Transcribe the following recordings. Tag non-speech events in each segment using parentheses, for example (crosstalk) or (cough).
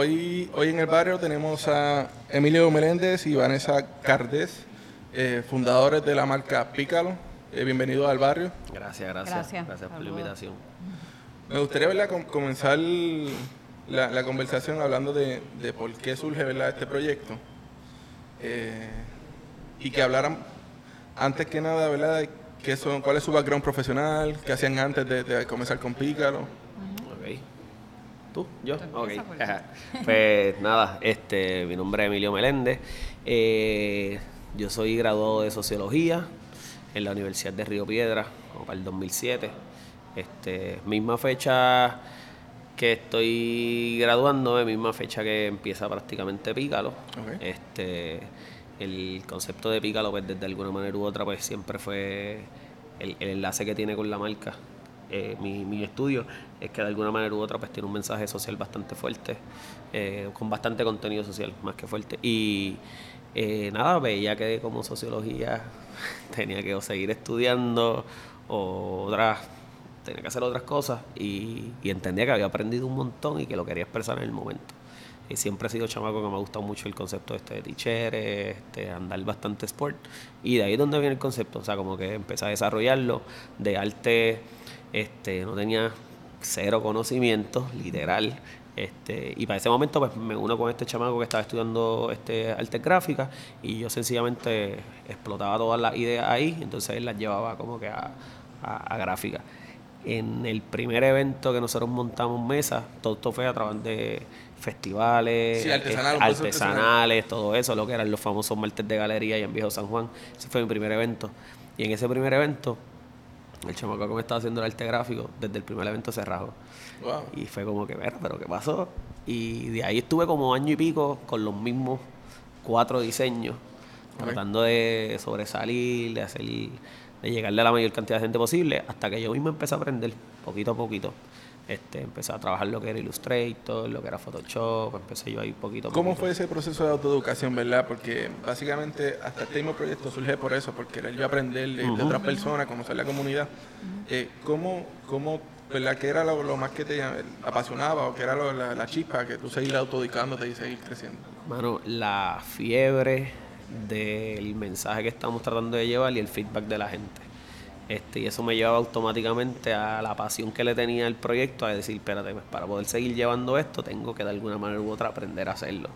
hoy, hoy en el barrio tenemos a Emilio Meléndez y Vanessa Cardés, eh, fundadores de la marca Pícalo. Eh, bienvenidos al barrio. Gracias, gracias. Gracias. Gracias, por la invitación. Me gustaría ¿verdad? com- comenzar la, la conversación hablando de, de por qué surge ¿verdad? este proyecto. Eh, y que hablaran antes que nada, ¿verdad? de qué son, cuál es su background profesional, qué hacían antes de, de comenzar con Pícalo. ¿Tú? ¿Yo? Tú Ok. (laughs) pues. Nada, este, mi nombre es Emilio Meléndez. Eh, yo soy graduado de Sociología en la Universidad de Río Piedra, como para el 2007. Este, misma fecha que estoy graduándome, misma fecha que empieza prácticamente Pícalo. Este, el concepto de Pícalo, pues desde alguna manera u otra, pues siempre fue el, el enlace que tiene con la marca. Eh, mi, mi estudio es que de alguna manera u otra pues tiene un mensaje social bastante fuerte, eh, con bastante contenido social, más que fuerte. Y eh, nada, veía que como sociología (laughs) tenía que o seguir estudiando o otras, tenía que hacer otras cosas y, y entendía que había aprendido un montón y que lo quería expresar en el momento. Y siempre he sido chamaco que me ha gustado mucho el concepto este de teacher, este, andar bastante sport. Y de ahí es donde viene el concepto. O sea, como que empecé a desarrollarlo de arte, este, no tenía cero conocimiento, literal. Este, y para ese momento pues me uno con este chamaco que estaba estudiando este, artes gráficas y yo sencillamente explotaba todas las ideas ahí, entonces él las llevaba como que a, a, a gráfica. En el primer evento que nosotros montamos mesa, todo esto fue a través de festivales, Sí, artesanal, un proceso artesanales, todo eso, lo que eran los famosos martes de galería y en Viejo San Juan. Ese fue mi primer evento. Y en ese primer evento, el chamaco que me estaba haciendo el arte gráfico, desde el primer evento. Wow. Y fue como que, ver, pero ¿qué pasó? Y de ahí estuve como año y pico con los mismos cuatro diseños, tratando de sobresalir, de hacer, de llegarle a la mayor cantidad de gente posible, hasta que yo mismo empecé a aprender poquito a poquito. Este, empecé a trabajar lo que era Illustrator, lo que era Photoshop, empecé yo ahí poquito a ¿Cómo poquito. fue ese proceso de autoeducación, verdad? Porque básicamente hasta este mismo proyecto surge por eso, por querer yo aprender de, de otras personas, conocer la comunidad. Eh, ¿Cómo, cómo, verdad, qué era lo, lo más que te apasionaba o qué era lo- la, la chispa que tú seguir autoeducándote y seguir creciendo? Mano, la fiebre del mensaje que estamos tratando de llevar y el feedback de la gente. Este, y eso me llevaba automáticamente a la pasión que le tenía al proyecto, a decir, espérate, pues, para poder seguir llevando esto, tengo que de alguna manera u otra aprender a hacerlo.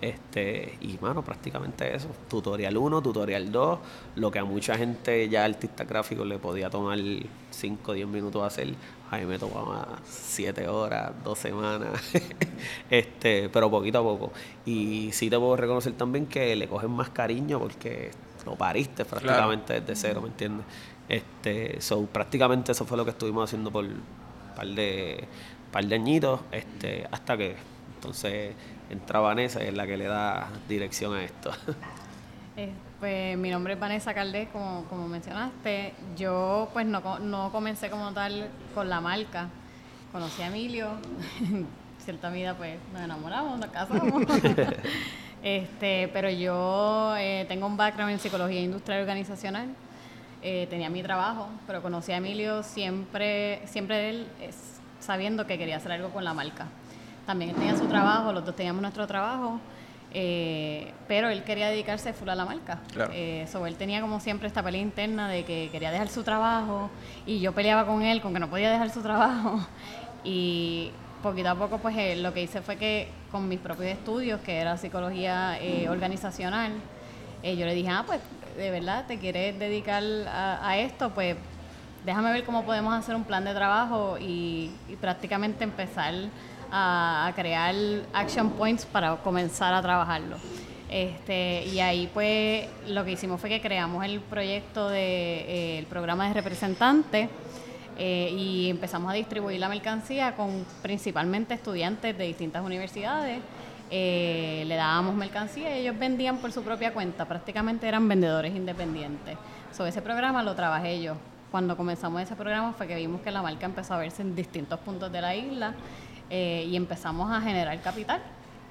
Este, y mano, prácticamente eso. Tutorial 1, tutorial 2, lo que a mucha gente ya artista gráfico le podía tomar 5 o 10 minutos hacer, a mí me tomaba 7 horas, 2 semanas, (laughs) este, pero poquito a poco. Y sí te puedo reconocer también que le cogen más cariño porque lo pariste prácticamente desde cero, ¿me entiendes? Este, so, prácticamente eso fue lo que estuvimos haciendo por un par de, par de añitos, este, hasta que entonces entra Vanessa y es la que le da dirección a esto. (laughs) Eh, pues mi nombre es Vanessa Caldés, como, como mencionaste. Yo pues no, no comencé como tal con la marca. Conocí a Emilio, (laughs) en cierta medida pues nos enamoramos, nos casamos. (laughs) este, pero yo eh, tengo un background en psicología industrial y organizacional. Eh, tenía mi trabajo, pero conocí a Emilio siempre, siempre él es, sabiendo que quería hacer algo con la marca. También él tenía su trabajo, los dos teníamos nuestro trabajo, eh, pero él quería dedicarse full a la marca. Claro. Eh, so, él tenía como siempre esta pelea interna de que quería dejar su trabajo y yo peleaba con él con que no podía dejar su trabajo. (laughs) Y poquito a poco pues eh, lo que hice fue que con mis propios estudios, que era psicología eh, organizacional, eh, yo le dije, ah, pues de verdad te quieres dedicar a, esto, pues déjame ver cómo podemos hacer un plan de trabajo y, prácticamente empezar a, crear action points para comenzar a trabajarlo. Este, y ahí pues lo que hicimos fue que creamos el proyecto de eh, programa de representantes eh, y empezamos a distribuir la mercancía con principalmente estudiantes de distintas universidades. Eh, le dábamos mercancía y ellos vendían por su propia cuenta, prácticamente eran vendedores independientes. Sobre ese programa lo trabajé yo. Cuando comenzamos ese programa fue que vimos que la marca empezó a verse en distintos puntos de la isla eh, y empezamos a generar capital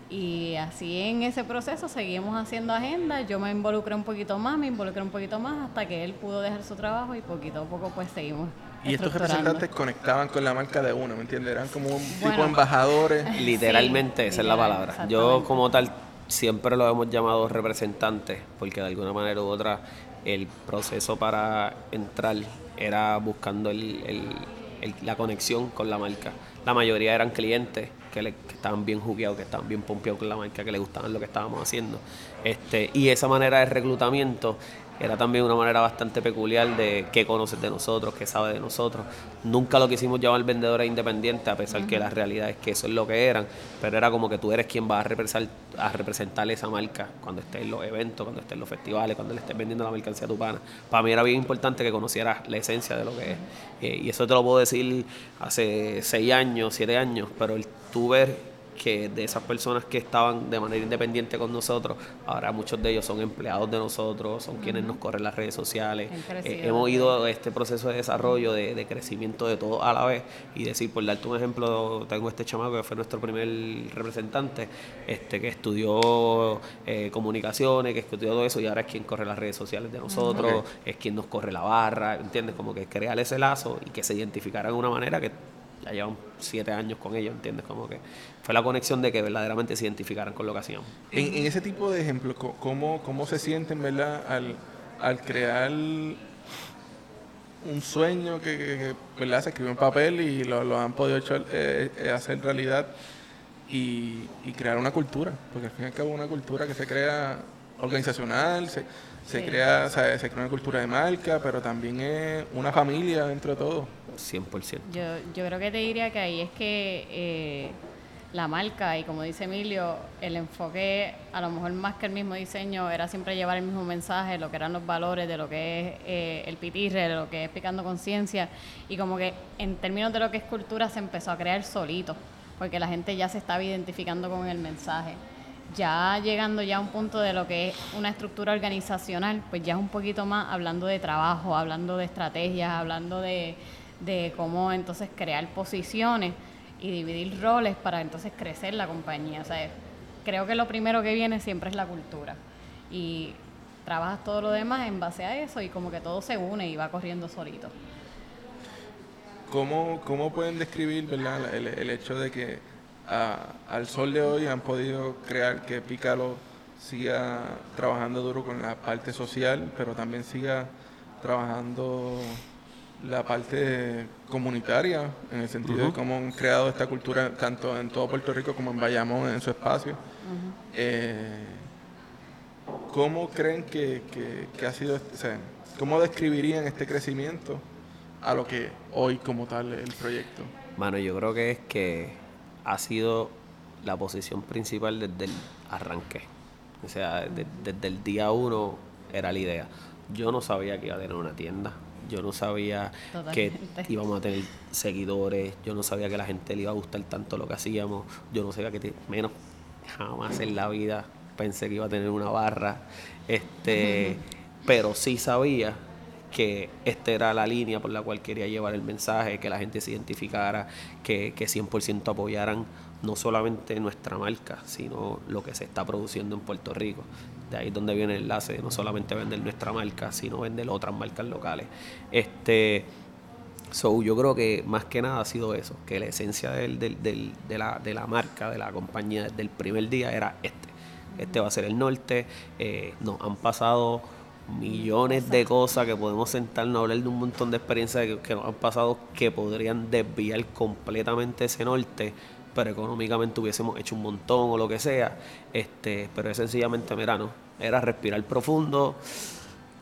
Y así en ese proceso seguimos haciendo agenda. Yo me involucré un poquito más, me involucré un poquito más hasta que él pudo dejar su trabajo y poquito a poco pues seguimos. Y estos representantes conectaban con la marca de uno, ¿me entiendes? Eran como un tipo de embajadores. Literalmente, Sí, esa es la palabra. Yo como tal siempre lo hemos llamado representantes, porque de alguna manera u otra el proceso para entrar era buscando el- el- el- la conexión con la marca. La mayoría eran clientes que, le- que estaban bien jugueados, que estaban bien pompeados con la marca, que les gustaban lo que estábamos haciendo. Este, y esa manera de reclutamiento era también una manera bastante peculiar de qué conoces de nosotros, qué sabe de nosotros. Nunca lo quisimos llamar vendedores independientes, a pesar que la realidad es que eso es lo que eran, pero era como que tú eres quien va a representar, a representar esa marca cuando estés en los eventos, cuando estés en los festivales, cuando le estés vendiendo la mercancía a tu pana. Para mí era bien importante que conocieras la esencia de lo que es. Eh, y eso te lo puedo decir hace seis años, siete años, pero el tú ver que de esas personas que estaban de manera independiente con nosotros, ahora muchos de ellos son empleados de nosotros, son quienes nos corren las redes sociales. Eh, hemos ido a este proceso de desarrollo, de, de crecimiento de todo a la vez. Y decir, por darte un ejemplo, tengo este chamaco que fue nuestro primer representante, este que estudió eh, comunicaciones, que estudió todo eso y ahora es quien corre las redes sociales de nosotros, es quien nos corre la barra, ¿entiendes? Como que crear ese lazo y que se identificaran de una manera que ya llevan siete años con ellos, ¿entiendes? Como que fue la conexión de que verdaderamente se identificaran con lo que hacíamos. En, en ese tipo de ejemplos, ¿cómo, cómo se sienten, verdad, al, al crear un sueño que, que- que, ¿verdad? se escribió en papel y lo, lo han podido echar, eh, eh, hacer realidad y, y crear una cultura? Porque al fin y al cabo una cultura que se crea organizacional, se, se Sí. crea, o sea, se crea una cultura de marca, pero también es una familia dentro de todo. 100%. Yo, yo creo que te diría que ahí es que eh, la marca y como dice Emilio, el enfoque a lo mejor más que el mismo diseño era siempre llevar el mismo mensaje, lo que eran los valores de lo que es eh, el pitirre, de lo que es picando conciencia y como que en términos de lo que es cultura se empezó a crear solito, porque la gente ya se estaba identificando con el mensaje. Ya llegando ya a un punto de lo que es una estructura organizacional, pues ya es un poquito más hablando de trabajo, hablando de estrategias, hablando de, de cómo entonces crear posiciones y dividir roles para entonces crecer la compañía. O sea, creo que lo primero que viene siempre es la cultura. Y trabajas todo lo demás en base a eso y como que todo se une y va corriendo solito. ¿Cómo, cómo pueden describir. El, el hecho de que ah, al sol de hoy han podido crear que Pícalo siga trabajando duro con la parte social, pero también siga trabajando la parte comunitaria, en el sentido de cómo han creado esta cultura tanto en todo Puerto Rico como en Bayamón, en su espacio? Eh, ¿Cómo creen que, que- que ha sido, este- o sea, cómo describirían este crecimiento a lo que hoy como tal es el proyecto? Mano, yo creo que es que ha sido la posición principal desde el arranque. O sea, de- desde el día uno era la idea. Yo no sabía que iba a tener una tienda. Yo no sabía que íbamos a tener seguidores. Yo no sabía que a la gente le iba a gustar tanto lo que hacíamos. Yo no sabía que, te- menos, jamás en la vida pensé que iba a tener una barra. Este, pero sí sabía que esta era la línea por la cual quería llevar el mensaje, que la gente se identificara, que, que 100% apoyaran no solamente nuestra marca, sino lo que se está produciendo en Puerto Rico. De ahí es donde viene el enlace de no solamente vender nuestra marca, sino vender otras marcas locales. Este, So, yo creo que más que nada ha sido eso, que la esencia de, la, de la marca, de la compañía desde el primer día era este. Este va a ser el norte. Eh, nos han pasado millones de cosas que podemos sentarnos a hablar de un montón de experiencias que, que nos han pasado que podrían desviar completamente ese norte, pero económicamente hubiésemos hecho un montón o lo que sea. Este, pero es sencillamente, mira, no, era respirar profundo.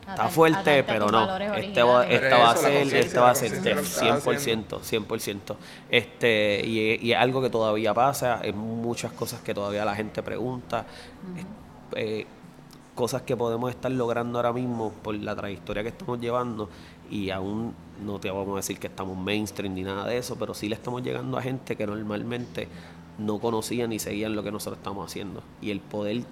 Está fuerte, pero no. valores Este va, originales. esta va a Pero eso, la ser, esta va a ser conciencia de lo que estás 100%, 100%. Este, y, es- y es algo que todavía pasa, es muchas cosas que todavía la gente pregunta, eh, cosas que podemos estar logrando ahora mismo por la trayectoria que estamos llevando y aún no te vamos a decir que estamos mainstream ni nada de eso, pero sí le estamos llegando a gente que normalmente no conocían ni seguían lo que nosotros estamos haciendo. Y el poder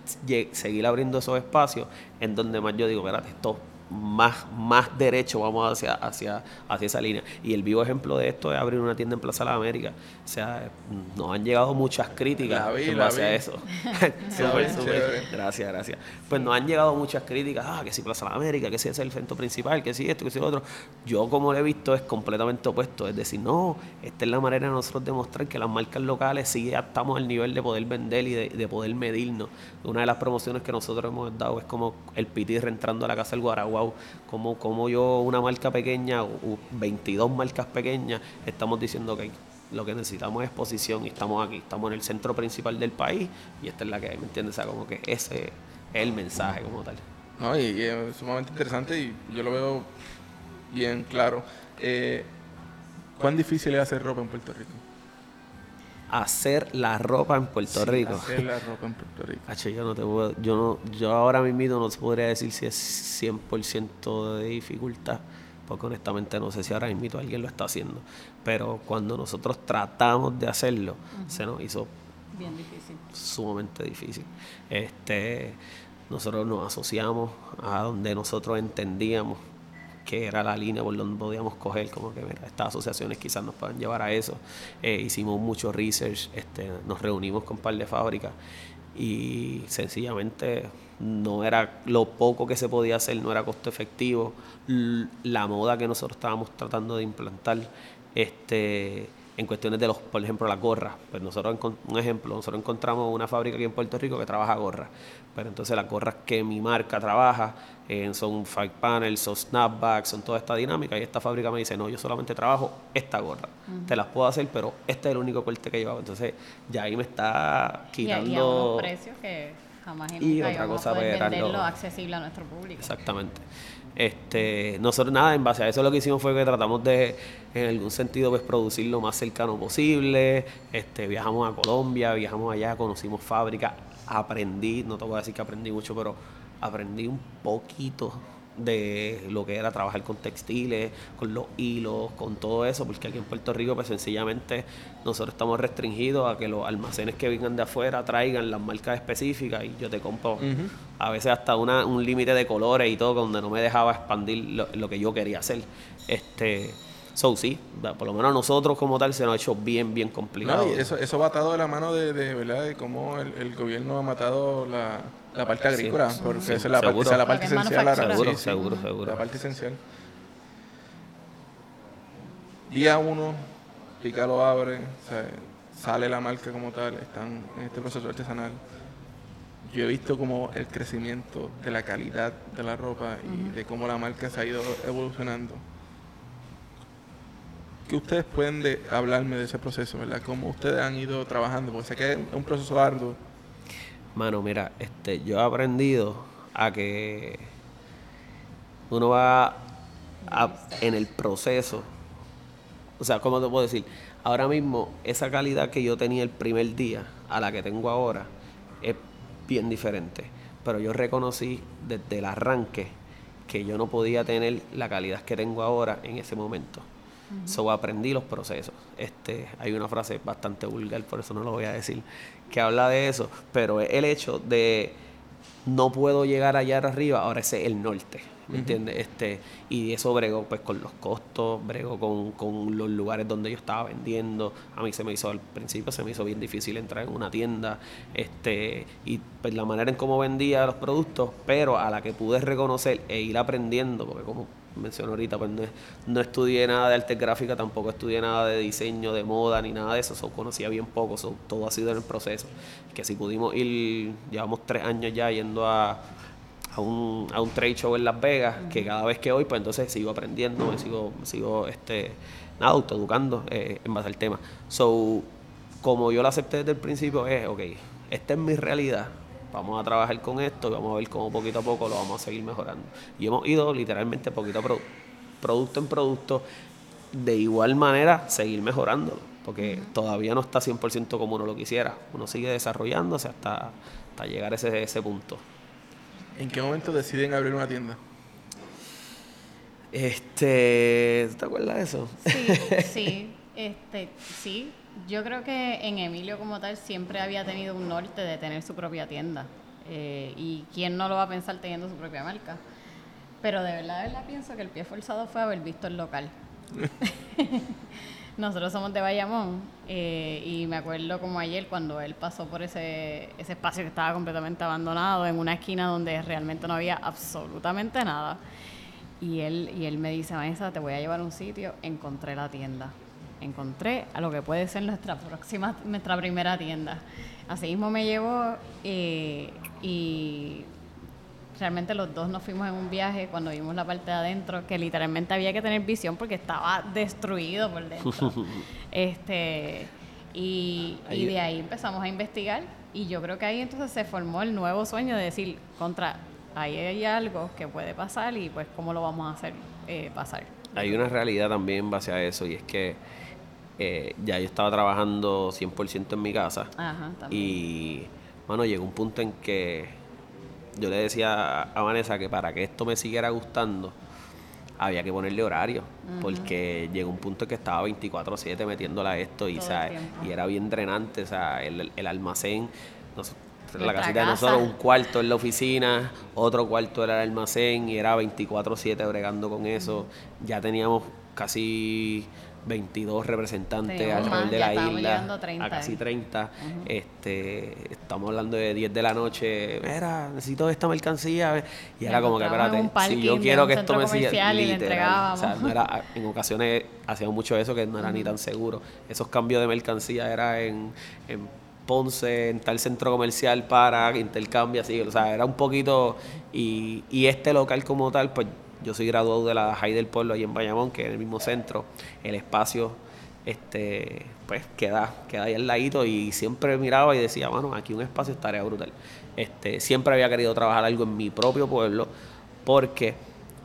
seguir abriendo esos espacios en donde más yo digo, espérate, esto más, más derecho vamos hacia, hacia, hacia esa línea. Y el vivo ejemplo de esto es abrir una tienda en Plaza de la América. O sea, nos han llegado muchas críticas en base a eso. (laughs) (laughs) Gracias, gracias. Pues nos han llegado muchas críticas, ah, que si Plaza de la América, que si es el evento principal, que si esto, que si lo otro. Yo como lo he visto es completamente opuesto. Es decir, no, esta es la manera de nosotros demostrar que las marcas locales sí ya estamos al nivel de poder vender y de, poder medirnos. Una de las promociones que nosotros hemos dado es como el pitirre entrando a la casa del Como, como yo, una marca pequeña, o 22 marcas pequeñas, estamos diciendo que lo que necesitamos es exposición y estamos aquí, estamos en el centro principal del país y esta es la que hay, ¿me entiendes? O sea, como que ese es el mensaje como tal. No, y, es sumamente interesante y yo lo veo bien claro. Eh, ¿Cuán difícil es hacer ropa en Puerto Rico? Hacer la ropa en Puerto Rico. Hacer la ropa en Puerto Rico. (laughs) yo no te puedo, yo no, yo ahora mismo no te podría decir si es 100% de dificultad porque honestamente no sé si ahora mismo alguien lo está haciendo, pero cuando nosotros tratamos de hacerlo, se nos hizo bien difícil. Sumamente difícil. Este, nosotros nos asociamos a donde nosotros entendíamos que era la línea por donde podíamos coger, como que mira, estas asociaciones quizás nos puedan llevar a eso. Eh, hicimos mucho research, este, nos reunimos con un par de fábricas y sencillamente no era lo poco que se podía hacer, no era costo efectivo. La moda que nosotros estábamos tratando de implantar, este, en cuestiones de los, por ejemplo, las gorras. Pues nosotros, un ejemplo, nosotros encontramos una fábrica aquí en Puerto Rico que trabaja gorras. Pero entonces las gorras que mi marca trabaja eh, son five panels, son snapbacks, son toda esta dinámica. Y esta fábrica me dice, no, yo solamente trabajo esta gorra. Te las puedo hacer, pero este es el único corte que llevaba. Entonces ya ahí me está quitando... Y, a unos precios que jamás y, otra cosa pues, venderlo accesible a nuestro público. Exactamente. Este, nosotros nada, en base a eso lo que hicimos fue que tratamos de, en algún sentido, pues producir lo más cercano posible. Este, viajamos a Colombia, viajamos allá, conocimos fábricas, aprendí, no te voy a decir que aprendí mucho, pero aprendí un poquito de lo que era trabajar con textiles, con los hilos, con todo eso, porque aquí en Puerto Rico pues sencillamente nosotros estamos restringidos a que los almacenes que vengan de afuera traigan las marcas específicas y yo te compro a veces hasta una, un límite de colores y todo donde no me dejaba expandir lo, que yo quería hacer. Este, So, sí, por lo menos a nosotros como tal se nos ha hecho bien, bien complicado. eso, eso va atado de la mano de, de ¿verdad? de cómo el, gobierno ha matado la, la parte agrícola, porque esa es la, parte, la parte esencial. seguro, seguro, seguro. La parte esencial. Día uno, Pica lo abre, sale la marca como tal, están en este proceso artesanal. Yo he visto como el crecimiento de la calidad de la ropa y de cómo la marca se ha ido evolucionando ¿Qué ustedes pueden hablarme de ese proceso, verdad? ¿Cómo ustedes han ido trabajando? Porque sé que es un proceso arduo. Mano, mira, este, yo he aprendido a que uno va en el proceso. O sea, ¿cómo te puedo decir? Ahora mismo, esa calidad que yo tenía el primer día a la que tengo ahora es bien diferente. Pero yo reconocí desde el arranque que yo no podía tener la calidad que tengo ahora en ese momento. So aprendí los procesos. Este, hay una frase bastante vulgar, por eso no lo voy a decir, que habla de eso, pero el hecho de no puedo llegar allá arriba, ahora ese es el norte. ¿Me entiendes? Este, y eso bregó pues con los costos, bregó con, con, los lugares donde yo estaba vendiendo. A mí se me hizo al principio se me hizo bien difícil entrar en una tienda, este, y pues la manera en cómo vendía los productos, pero a la que pude reconocer e ir aprendiendo, porque como menciono ahorita, pues no, estudié nada de arte gráfica, tampoco estudié nada de diseño, de moda, ni nada de eso, so, conocía bien poco, todo ha sido en el proceso. Que si pudimos ir, llevamos tres años ya yendo a, a un, a un trade show en Las Vegas, que cada vez que voy, pues entonces sigo aprendiendo, me sigo, sigo este, nada, autoeducando eh, en base al tema. So, como yo lo acepté desde el principio, es, ok, esta es mi realidad, vamos a trabajar con esto y vamos a ver cómo poquito a poco lo vamos a seguir mejorando. Y hemos ido literalmente poquito a producto en producto, de igual manera seguir mejorando, porque todavía no está 100% como uno lo quisiera. Uno sigue desarrollándose hasta, hasta llegar a ese, ese punto. ¿En qué momento deciden abrir una tienda? Este, ¿te acuerdas de eso? Sí, (laughs) sí, este, sí, yo creo que en Emilio como tal siempre había tenido un norte de tener su propia tienda. Eh, y quién no lo va a pensar teniendo su propia marca. Pero de verdad, de verdad pienso que el pie forzado fue haber visto el local. (laughs) (laughs) Nosotros somos de Bayamón eh, y me acuerdo como ayer cuando él pasó por ese, ese espacio que estaba completamente abandonado, en una esquina donde realmente no había absolutamente nada. Y él, y él me dice, Vanessa, te voy a llevar a un sitio, encontré la tienda. Encontré a lo que puede ser nuestra próxima, nuestra primera tienda. Así mismo me llevó eh, y realmente los dos nos fuimos en un viaje cuando vimos la parte de adentro, que literalmente había que tener visión porque estaba destruido por dentro. (laughs) este y, y de ahí empezamos a investigar y yo creo que ahí entonces se formó el nuevo sueño de decir, contra, ahí hay algo que puede pasar y pues cómo lo vamos a hacer eh, pasar. Hay una realidad también base a eso y es que eh, ya yo estaba trabajando 100% en mi casa. Ajá, y, bueno, llegó un punto en que yo le decía a Vanessa que para que esto me siguiera gustando, había que ponerle horario, porque llegó un punto en que estaba 24/7 metiéndola a esto y, y era bien drenante, o sea, el, el almacén, la casita de nosotros, un cuarto en la oficina, otro cuarto era el almacén y era 24/7 bregando con eso. Ya teníamos casi 22 representantes Teníamos alrededor más, de la isla, llegando a 30, a casi eh. 30. este, estamos hablando de 10 de la noche. Mira, necesito esta mercancía. Y era como que, espérate, si yo quiero que esto me siga. comercial y le literal, o sea, entregábamos. no era, en ocasiones hacíamos mucho eso que no era ni tan seguro. Esos cambios de mercancía era en, en Ponce, en tal centro comercial para intercambio, así. O sea, era un poquito. Y, y este local como tal, pues yo soy graduado de la High del Pueblo ahí en Bayamón, que es el mismo centro. El espacio este pues queda, queda ahí al ladito y siempre miraba y decía, bueno, aquí un espacio estaría brutal. Este, siempre había querido trabajar algo en mi propio pueblo porque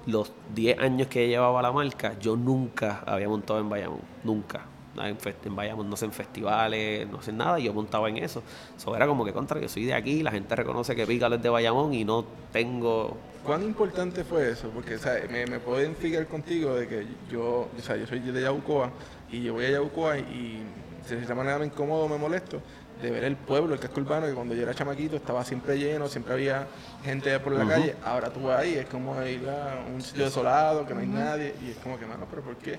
los 10 años que llevaba la marca, yo nunca había montado en Bayamón, nunca. En, en Bayamón no sé en festivales, no sé nada, y yo montaba en eso. Eso era como que contra, yo soy de aquí, la gente reconoce que Pícalo es de Bayamón y no tengo ¿Cuán importante fue eso? Porque o sea, me, me puedo identificar contigo de que yo, o sea, yo soy de Yabucoa y yo voy a Yabucoa y de cierta manera me incomodo, me molesto de ver el pueblo, el casco urbano, que cuando yo era chamaquito estaba siempre lleno, siempre había gente por la calle. Ahora tú vas ahí, es como ir a un sitio desolado, que no hay nadie, y es como que, mano, pero ¿por qué?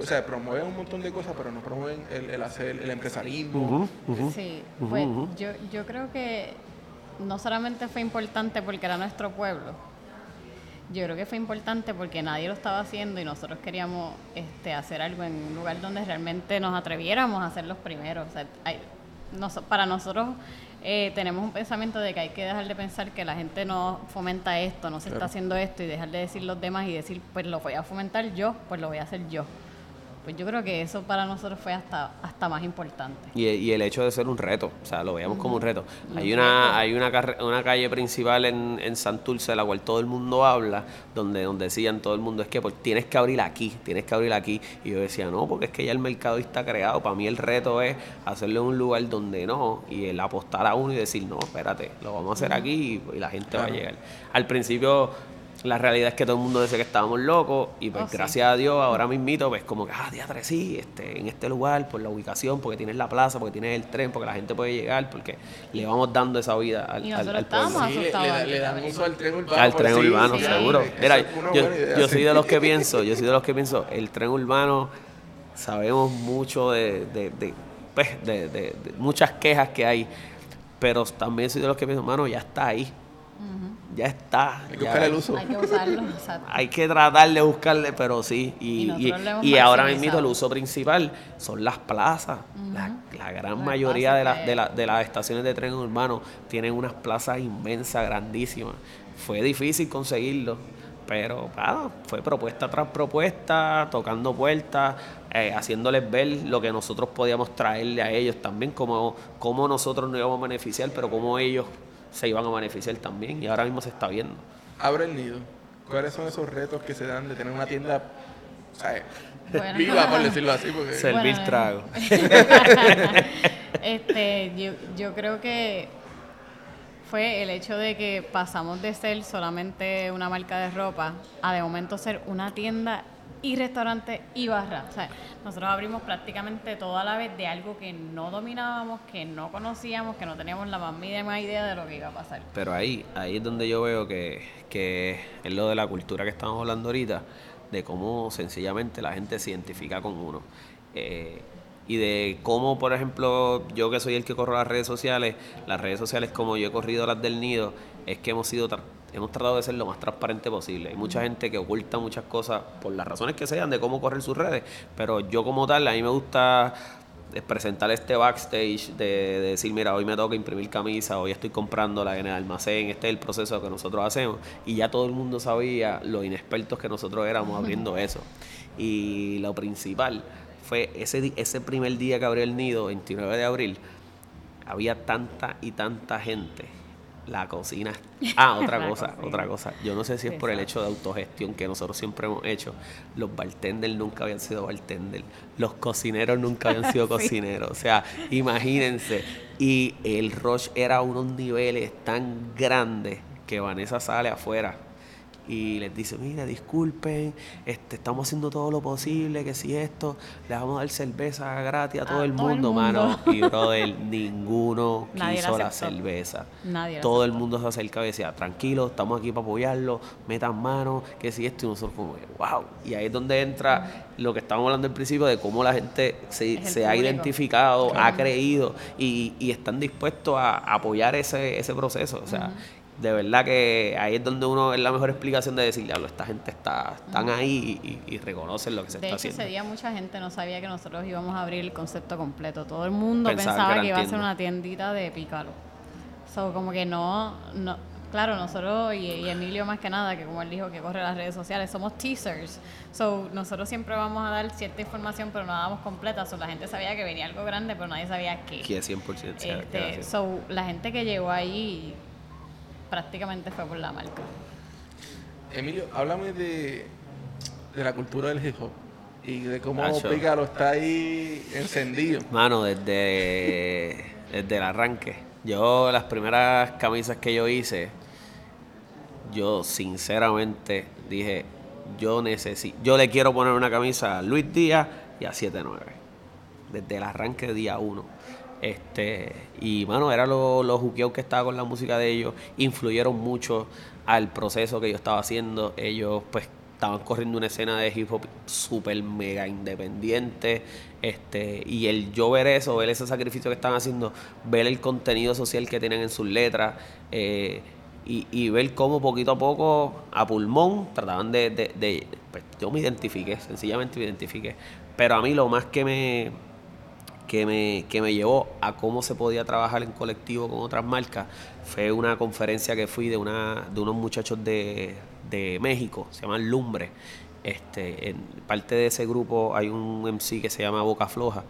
O sea, promueven un montón de cosas, pero no promueven el, el hacer el empresarismo. Sí, pues yo, yo creo que no solamente fue importante porque era nuestro pueblo, yo creo que fue importante porque nadie lo estaba haciendo y nosotros queríamos este, hacer algo en un lugar donde realmente nos atreviéramos a ser los primeros. O sea, hay- nos- para nosotros eh, tenemos un pensamiento de que hay que dejar de pensar que la gente no fomenta esto, no se está haciendo esto y dejar de decir los demás y decir, pues lo voy a fomentar yo, pues lo voy a hacer yo. Pues yo creo que eso para nosotros fue hasta, hasta más importante. Y, y el hecho de ser un reto, o sea, lo veíamos como un reto. Hay una, hay una, carre- una calle principal en, en Santurce, de la cual todo el mundo habla, donde, donde decían todo el mundo, es que pues, tienes que abrir aquí, tienes que abrir aquí. Y yo decía, no, porque es que ya el mercado está creado. Para mí el reto es hacerlo en un lugar donde no, y el apostar a uno y decir, no, espérate, lo vamos a hacer aquí y, y la gente va a llegar. Al principio... La realidad es que todo el mundo decía que estábamos locos y pues Oh, sí. gracias a Dios ahora mismito pues como que, ah, diatre, sí, este, en este lugar, por la ubicación, porque tienes la plaza, porque tienes el tren, porque la gente puede llegar, porque le vamos dando esa vida al, Y al- nosotros al pueblo. estábamos Sí, le, asustados le le dan uso al tren urbano. Al tren sí, urbano, sí, seguro. Mira, yo, idea, yo sí. soy de los que pienso, yo soy de los que pienso, el tren urbano, sabemos mucho de, de, de, pues, de- de- de muchas quejas que hay, pero también soy de los que pienso, mano, ya está ahí. Ya está. Hay que buscar el uso. Hay que usarlo, exacto. hay que tratar de buscarle, pero sí. Y ahora mismo el uso principal son las plazas. La, la gran mayoría de, las que- de, la- de las estaciones de tren urbano tienen unas plazas inmensas, grandísimas. Fue difícil conseguirlo, pero nada, fue propuesta tras propuesta, tocando puertas, eh, haciéndoles ver lo que nosotros podíamos traerle a ellos también, cómo, cómo nosotros nos íbamos a beneficiar, pero cómo ellos se iban a beneficiar también. Y ahora mismo se está viendo. Abre el nido. ¿Cuáles son esos retos que se dan de tener una tienda o sea, Bueno. viva, por decirlo así? Porque (laughs) Servir Bueno, trago. (laughs) este, yo, yo creo que fue el hecho de que pasamos de ser solamente una marca de ropa a de momento ser una tienda y restaurante y barra. O sea, nosotros abrimos prácticamente toda la vez de algo que no dominábamos, que no conocíamos, que no teníamos la más mínima idea de lo que iba a pasar. Pero ahí, ahí es donde yo veo que, que es lo de la cultura que estamos hablando ahorita, de cómo sencillamente la gente se identifica con uno. Eh, y de cómo, por ejemplo, yo que soy el que corro las redes sociales, las redes sociales como yo he corrido las del nido, es que hemos sido hemos tratado de ser lo más transparente posible. Hay mucha gente que oculta muchas cosas por las razones que sean de cómo correr sus redes, pero yo como tal, a mí me gusta presentar este backstage de, decir, mira, hoy me toca imprimir camisa, hoy estoy comprándola en el almacén, este es el proceso que nosotros hacemos. Y ya todo el mundo sabía lo inexpertos que nosotros éramos abriendo eso. Y lo principal fue ese, ese primer día que abrió el nido, 29 de abril, había tanta y tanta gente la cocina. (laughs) Ah, otra cosa, otra cosa. Yo no sé si es por el hecho de autogestión que nosotros siempre hemos hecho. Los bartenders nunca habían sido bartenders. Los cocineros nunca habían sido (laughs) cocineros. O sea, imagínense. Y el rush era a unos niveles tan grandes que Vanessa sale afuera y les dice, mira, disculpen, este, estamos haciendo todo lo posible, que si esto, le vamos a dar cerveza gratis a todo, el, mundo, mano. Y brother, ninguno (laughs) quiso la, cerveza. todo el mundo se acercaba y decía, tranquilo, estamos aquí para apoyarlo, metan mano, que si esto, y nosotros como, wow. Y ahí es donde entra lo que estábamos hablando al principio de cómo la gente se, ha identificado, ha creído y, y, están dispuestos a apoyar ese, ese proceso. O sea, de verdad que ahí es donde uno es la mejor explicación de decirle, esta gente está están ahí y, reconocen lo que se está haciendo. ese día mucha gente no sabía que nosotros íbamos a abrir el concepto completo. Todo el mundo pensaba, que, iba a ser una tiendita de pícaro. So, como que no, no claro, nosotros y, Emilio más que nada, que como él dijo que corre las redes sociales, somos teasers. So, nosotros siempre vamos a dar cierta información, pero no la damos completa. So, la gente sabía que venía algo grande, pero nadie sabía qué. Que 100%. Este, so, la gente que llegó ahí prácticamente fue por la marca. Emilio, háblame de, de la cultura del hip hop y de cómo Pícaro está ahí encendido. Mano, desde, desde el arranque. Yo, las primeras camisas que yo hice, yo sinceramente dije, yo necesito, yo le quiero poner una camisa a Luis Díaz y a 7-9. Desde el arranque día 1. Este, y bueno, era los lo juqueos que estaba con la música de ellos, influyeron mucho al proceso que yo estaba haciendo. Ellos pues estaban corriendo una escena de hip hop súper mega independiente. Este, y el yo ver eso, ver ese sacrificio que están haciendo, ver el contenido social que tienen en sus letras, eh, y, y, ver cómo poquito a poco, a pulmón, trataban de, de pues, yo me identifiqué, sencillamente me identifiqué. Pero a mí lo más que me, que me, que me llevó a cómo se podía trabajar en colectivo con otras marcas fue una conferencia que fui de, una, de unos muchachos de, de México, se llaman Lumbre. Este, en parte de ese grupo hay un MC que se llama Boca Floja,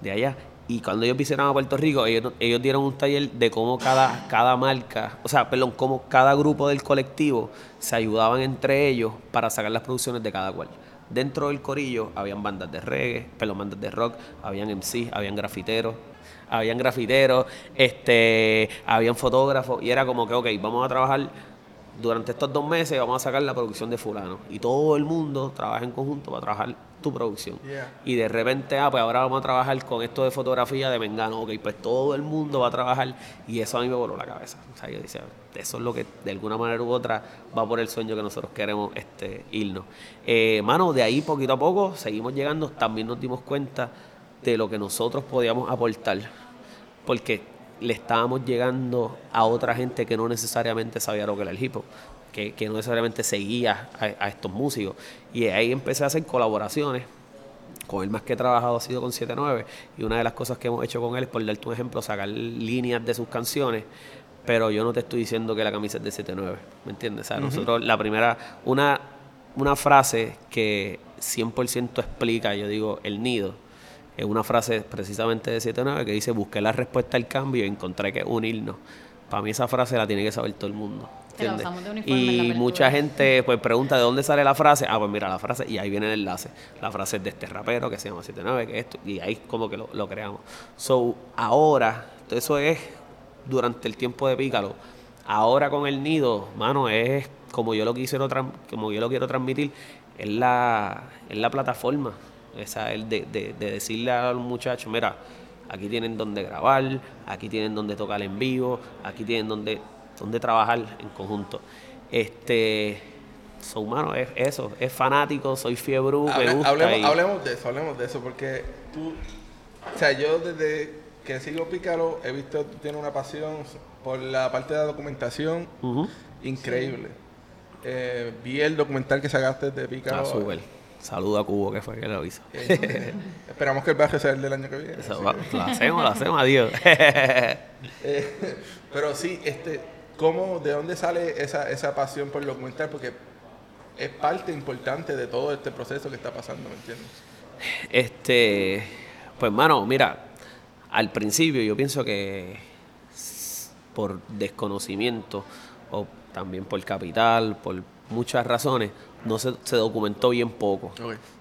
de allá. Y cuando ellos visitaron a Puerto Rico, ellos, dieron un taller de cómo cada, cada marca, o sea, perdón, cómo cada grupo del colectivo se ayudaban entre ellos para sacar las producciones de cada cual dentro del corillo habían bandas de reggae, perdón, bandas de rock, habían MC, habían grafiteros, habían grafiteros, este, habían fotógrafos y era como que, ok, vamos a trabajar durante estos dos meses, vamos a sacar la producción de fulano. Y todo el mundo trabaja en conjunto para trabajar tu producción. Y de repente, ah, pues ahora vamos a trabajar con esto de fotografía de Mengano, ok, pues todo el mundo va a trabajar y eso a mí me voló la cabeza. O sea, yo decía, eso es lo que de alguna manera u otra va por el sueño que nosotros queremos este, irnos. Eh, mano, de ahí poquito a poco seguimos llegando, también nos dimos cuenta de lo que nosotros podíamos aportar, porque le estábamos llegando a otra gente que no necesariamente sabía lo que era el hip hop que, no necesariamente seguía a, estos músicos. Y ahí empecé a hacer colaboraciones. Con él más que he trabajado ha sido con 7-9 y una de las cosas que hemos hecho con él es, por darte un ejemplo, sacar líneas de sus canciones, pero yo no te estoy diciendo que la camisa es de 7-9, ¿me entiendes? O sea, nosotros la primera, una, una frase que 100% explica, yo digo, el nido, es una frase precisamente de 7-9 que dice, busqué la respuesta al cambio y encontré que unirnos. Para mí esa frase la tiene que saber todo el mundo y mucha gente pues pregunta de dónde sale la frase. Ah, pues mira la frase y ahí viene el enlace. La frase es de este rapero que se llama 79, que esto, y ahí como que lo, creamos. So, ahora, eso es durante el tiempo de Pícalo. Ahora con el nido, mano, es como yo lo quisiera como yo lo quiero transmitir, es la, es la plataforma. Esa, el de, de, de decirle a los muchachos, mira, aquí tienen donde grabar, aquí tienen donde tocar en vivo, aquí tienen donde, donde trabajar en conjunto. Este, soy humano, es eso, es fanático, soy fiebre, me gusta. Hablemos, hablemos, de eso, hablemos de eso, porque tú, o sea, yo desde que sigo Pícaro he visto que tú tienes una pasión por la parte de la documentación increíble. Eh, vi el documental que sacaste de Pícaro. Ah, súper. Saludo a Cubo, que fue que lo hizo. (laughs) esperamos que el viaje sea el del año que viene. lo hacemos, lo hacemos, adiós. (laughs) Eh, pero sí, este, ¿cómo, ¿de dónde sale esa, esa pasión por el documental? Porque es parte importante de todo este proceso que está pasando, ¿me entiendes? Este, pues, mano, mira, al principio yo pienso que por desconocimiento o también por capital, por muchas razones, no se, se documentó bien poco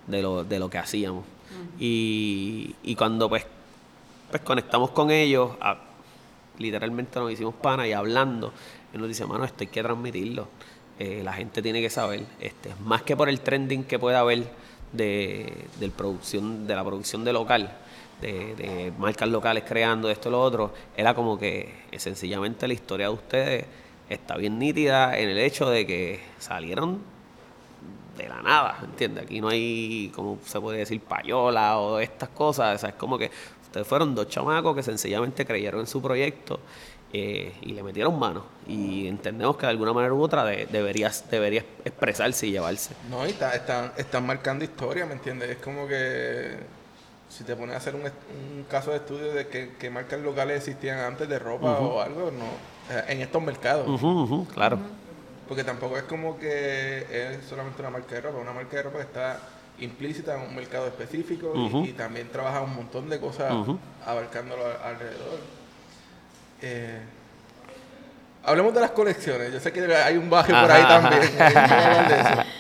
de, lo, de lo que hacíamos. y, y, cuando pues, pues conectamos con ellos, literalmente nos hicimos pana y hablando, él nos dice, mano, esto hay que transmitirlo. Eh, la gente tiene que saber, este, más que por el trending que pueda haber de, del producción, de la producción de local, de, de, marcas locales creando esto y lo otro, era como que eh, sencillamente la historia de ustedes está bien nítida en el hecho de que salieron de la nada, ¿entiendes? Aquí no hay, como se puede decir, payola o estas cosas, o sea, es como que ustedes fueron dos chamacos que sencillamente creyeron en su proyecto eh, y le metieron mano. Y entendemos que de alguna manera u otra debería, debería expresarse y llevarse. No, y están, están marcando historia, ¿me entiendes? Es como que si te pones a hacer un, caso de estudio de qué marcas locales existían antes de ropa o algo, no en estos mercados. claro. Porque tampoco es como que es solamente una marca de ropa, una marca de ropa que está implícita en un mercado específico y, también trabaja un montón de cosas abarcándolo alrededor. Eh, hablemos de las colecciones. Yo sé que hay un baje por ahí también. (laughs)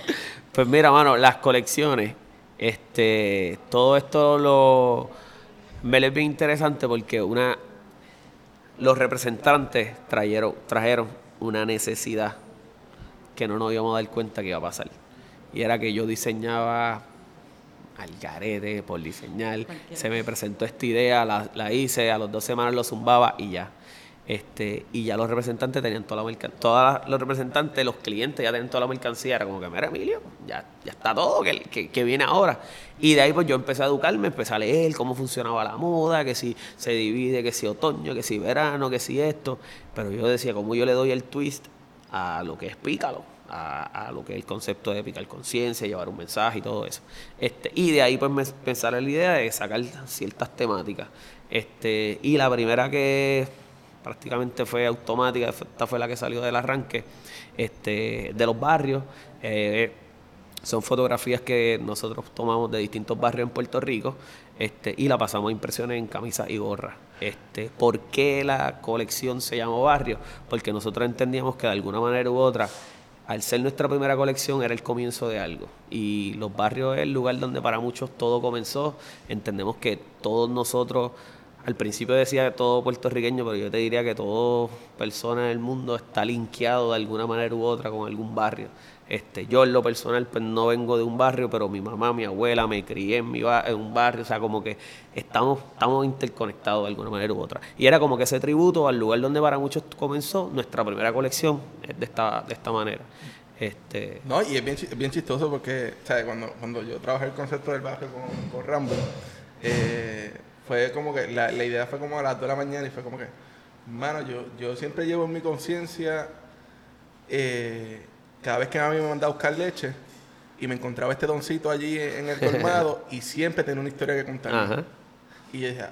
Pues mira, mano, las colecciones, este, todo esto lo me es bien interesante porque una los representantes trajeron, trajeron una necesidad que no nos íbamos a dar cuenta que iba a pasar. Y era que yo diseñaba al garete por diseñar. Se me presentó esta idea, la, la, hice, a los dos semanas lo zumbaba y ya. Este, y ya los representantes tenían toda la mercancía, todos los representantes, los clientes ya tenían toda la mercancía, era como que, mira Emilio, ya, ya está todo, que, que, viene ahora. Y de ahí pues yo empecé a educarme, empecé a leer cómo funcionaba la moda, que si se divide, que si otoño, que si verano, que si esto. Pero yo decía, ¿cómo yo le doy el twist a lo que es pícalo? A, lo que es el concepto de picar conciencia, llevar un mensaje y todo eso. Este, y de ahí pues me pensar la idea de sacar ciertas temáticas. Este, y la primera que prácticamente fue automática, esta fue la que salió del arranque, este, de los barrios. Eh, son fotografías que nosotros tomamos de distintos barrios en Puerto Rico este, y la pasamos a impresiones en camisas y gorras. Este, ¿Por qué la colección se llamó Barrio? Porque nosotros entendíamos que de alguna manera u otra, al ser nuestra primera colección, era el comienzo de algo. Y los barrios es el lugar donde para muchos todo comenzó. Entendemos que todos nosotros al principio decía todo puertorriqueño, pero yo te diría que toda persona del mundo está linkeado de alguna manera u otra con algún barrio. Este, yo en lo personal pues no vengo de un barrio, pero mi mamá, mi abuela me crié en, mi en un barrio, o sea, como que estamos, estamos interconectados de alguna manera u otra. Y era como que ese tributo al lugar donde para muchos comenzó nuestra primera colección de esta, de esta manera. Este... No, y es bien, chistoso porque, ¿sabes? Cuando, cuando yo trabajé el concepto del barrio con, con Rambo, eh, fue como que la, la, idea fue como a las 2 de la mañana y fue como que, mano, yo, yo siempre llevo en mi conciencia, eh, cada vez que a mí me mandaba a buscar leche y me encontraba este doncito allí en el colmado (laughs) y siempre tenía una historia que contar. Y yo decía,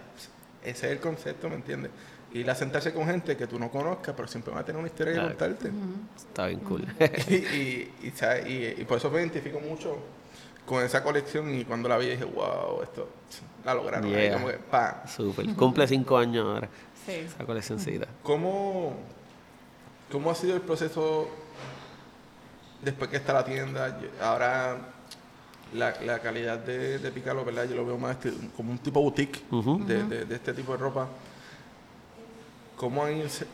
ese es el concepto, ¿me entiendes? Y la sentarse con gente que tú no conozcas, pero siempre va a tener una historia que contarte. Está bien cool. (laughs) y, y, y, y, por eso me identifico mucho con esa colección y cuando la vi dije, wow, esto la lograron. Super. Cumple cinco años ahora. Sí. Esa coleccioncita. ¿Cómo, ¿Cómo ha sido el proceso después que está la tienda? Ahora la, la calidad de, de Picalo, ¿verdad? Yo lo veo más este, como un tipo boutique de, de, este tipo de ropa. ¿Cómo,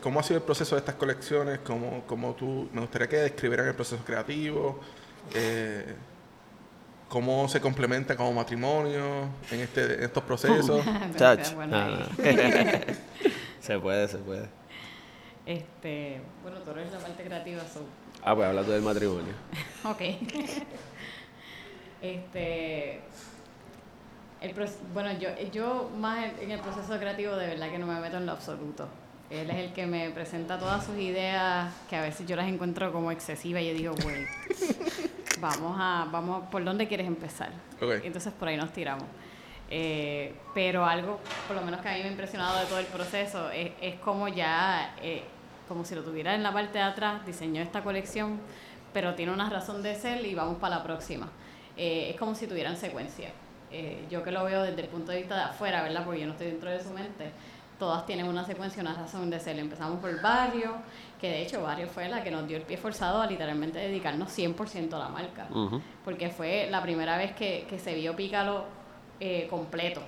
¿Cómo ha sido el proceso de estas colecciones? ¿Cómo, cómo tú, me gustaría que describieran el proceso creativo. Eh, cómo se complementa como matrimonio en, este, en estos procesos. (laughs) Ah, (laughs) (laughs) se puede, se puede. Este, bueno, tú eres la parte creativa, so. Ah, pues habla tú del matrimonio. (laughs) Ok. este. El bueno, yo, yo más en- el proceso creativo de verdad que no me meto en lo absoluto. Él es el que me presenta todas sus ideas, que a veces yo las encuentro como excesivas y yo digo, güey, vamos a, vamos, ¿por dónde quieres empezar? Ok. Entonces por ahí nos tiramos. Eh, pero algo, por lo menos que a mí me ha impresionado de todo el proceso, es, es como ya, eh, como si lo tuviera en la parte de atrás, diseñó esta colección, pero tiene una razón de ser y vamos para la próxima. Eh, es como si tuvieran secuencia. Eh, yo que lo veo desde el punto de vista de afuera, ¿verdad? Porque yo no estoy dentro de su mente. Todas tienen una secuencia, una razón de ser. Empezamos por Barrio, que de hecho Barrio fue la que nos dio el pie forzado a literalmente dedicarnos 100% a la marca porque fue la primera vez que, que se vio Pícalo eh, completo.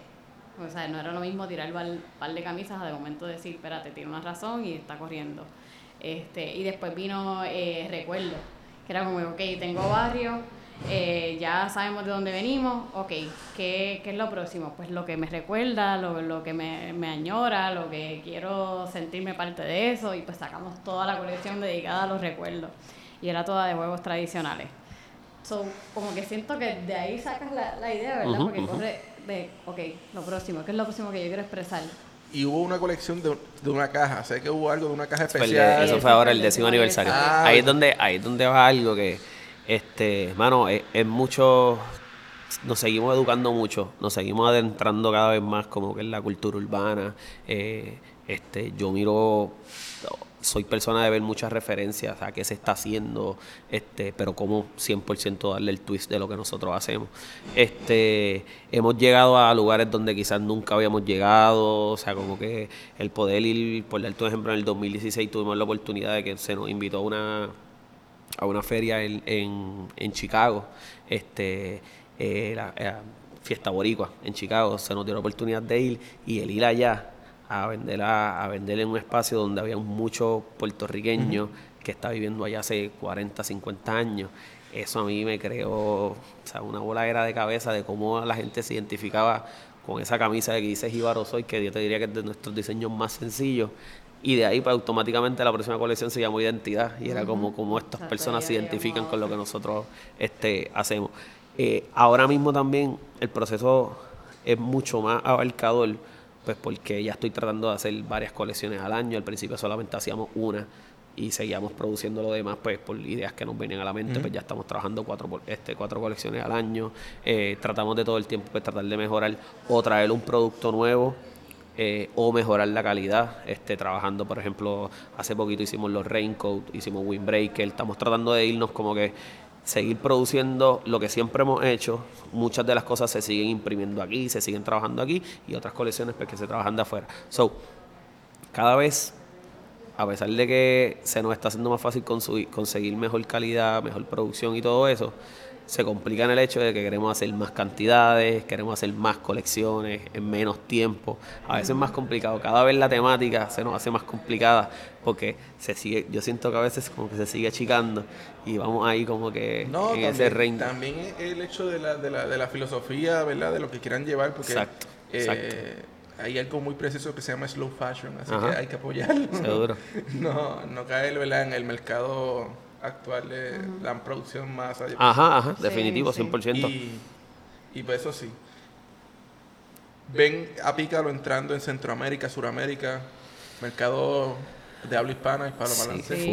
O sea, no era lo mismo tirar el par de camisas a de momento decir, espérate, tiene una razón y está corriendo. Este, y después vino eh, Recuerdo, que era como, ok, tengo barrio, eh, ya sabemos de dónde venimos, ok, ¿qué, qué es lo próximo? Pues lo que me recuerda, lo, lo que me, me añora, lo que quiero sentirme parte de eso, y pues sacamos toda la colección dedicada a los recuerdos. Y era toda de juegos tradicionales. So, como que siento que de ahí sacas la, la idea, ¿verdad? Ujú, Porque ujú. corre de, ok, lo próximo, ¿qué es lo próximo que yo quiero expresar? Y hubo una colección de, de una caja. Sé que hubo algo de una caja Fue el de- especial. eso fue ahora el décimo décimo aniversario. aniversario. ahí Ah, es donde, ahí es donde va algo que, este, mano, es, es mucho, nos seguimos educando mucho, nos seguimos adentrando cada vez más como que en la cultura urbana. eh, este, yo miro, soy persona de ver muchas referencias a qué se está haciendo, este, pero como 100% darle el twist de lo que nosotros hacemos. Este, hemos llegado a lugares donde quizás nunca habíamos llegado, o sea, como que el poder ir, por darte un ejemplo, en el 2016 tuvimos la oportunidad de que se nos invitó a una a una feria en, en, en Chicago, este, eh, la, eh, Fiesta Boricua en Chicago, se nos dio la oportunidad de ir y el ir allá a vender a, a vender en un espacio donde había muchos puertorriqueños que está viviendo allá hace 40, 50 años. Eso a mí me creó o sea, una bola de cabeza de cómo la gente se identificaba con esa camisa de que dice Jíbaro Soy, que yo te diría que es de nuestros diseños más sencillos. Y de ahí, pues automáticamente la próxima colección se llamó Identidad. Y era como, como estas personas se identifican con lo que nosotros este, hacemos. Eh, ahora mismo también el proceso es mucho más abarcador, pues porque ya estoy tratando de hacer varias colecciones al año. Al principio solamente hacíamos una y seguíamos produciendo lo demás, pues por ideas que nos venían a la mente, pues ya estamos trabajando cuatro, este, cuatro colecciones al año. Eh, tratamos de todo el tiempo pues, tratar de mejorar o traer un producto nuevo eh, o mejorar la calidad. Este, trabajando, por ejemplo, hace poquito hicimos los Raincoat, hicimos Windbreaker, estamos tratando de irnos como que seguir produciendo lo que siempre hemos hecho. Muchas de las cosas se siguen imprimiendo aquí, se siguen trabajando aquí y otras colecciones pues, que se trabajan de afuera. So, cada vez, a pesar de que se nos está haciendo más fácil conseguir mejor calidad, mejor producción y todo eso, se complica en el hecho de que queremos hacer más cantidades, queremos hacer más colecciones en menos tiempo. A veces es más complicado. Cada vez la temática se nos hace más complicada porque se sigue, yo siento que a veces como que se sigue achicando y vamos ahí como que No, en ese también, range. también el hecho de la, de, la, de la filosofía, ¿verdad? De lo que quieran llevar, porque Exacto, eh, exacto. hay algo muy preciso que se llama slow fashion, así Ajá. que hay que apoyarlo. Seguro. (laughs) No, no caer, ¿verdad? En el mercado actual de la producción más allá. Ajá, ajá, Sí, definitivo, sí. 100%. Y, y pues eso sí. Ven a Pícalo entrando en Centroamérica, Suramérica, mercado de habla hispana, hispano Sí, balance. Sí.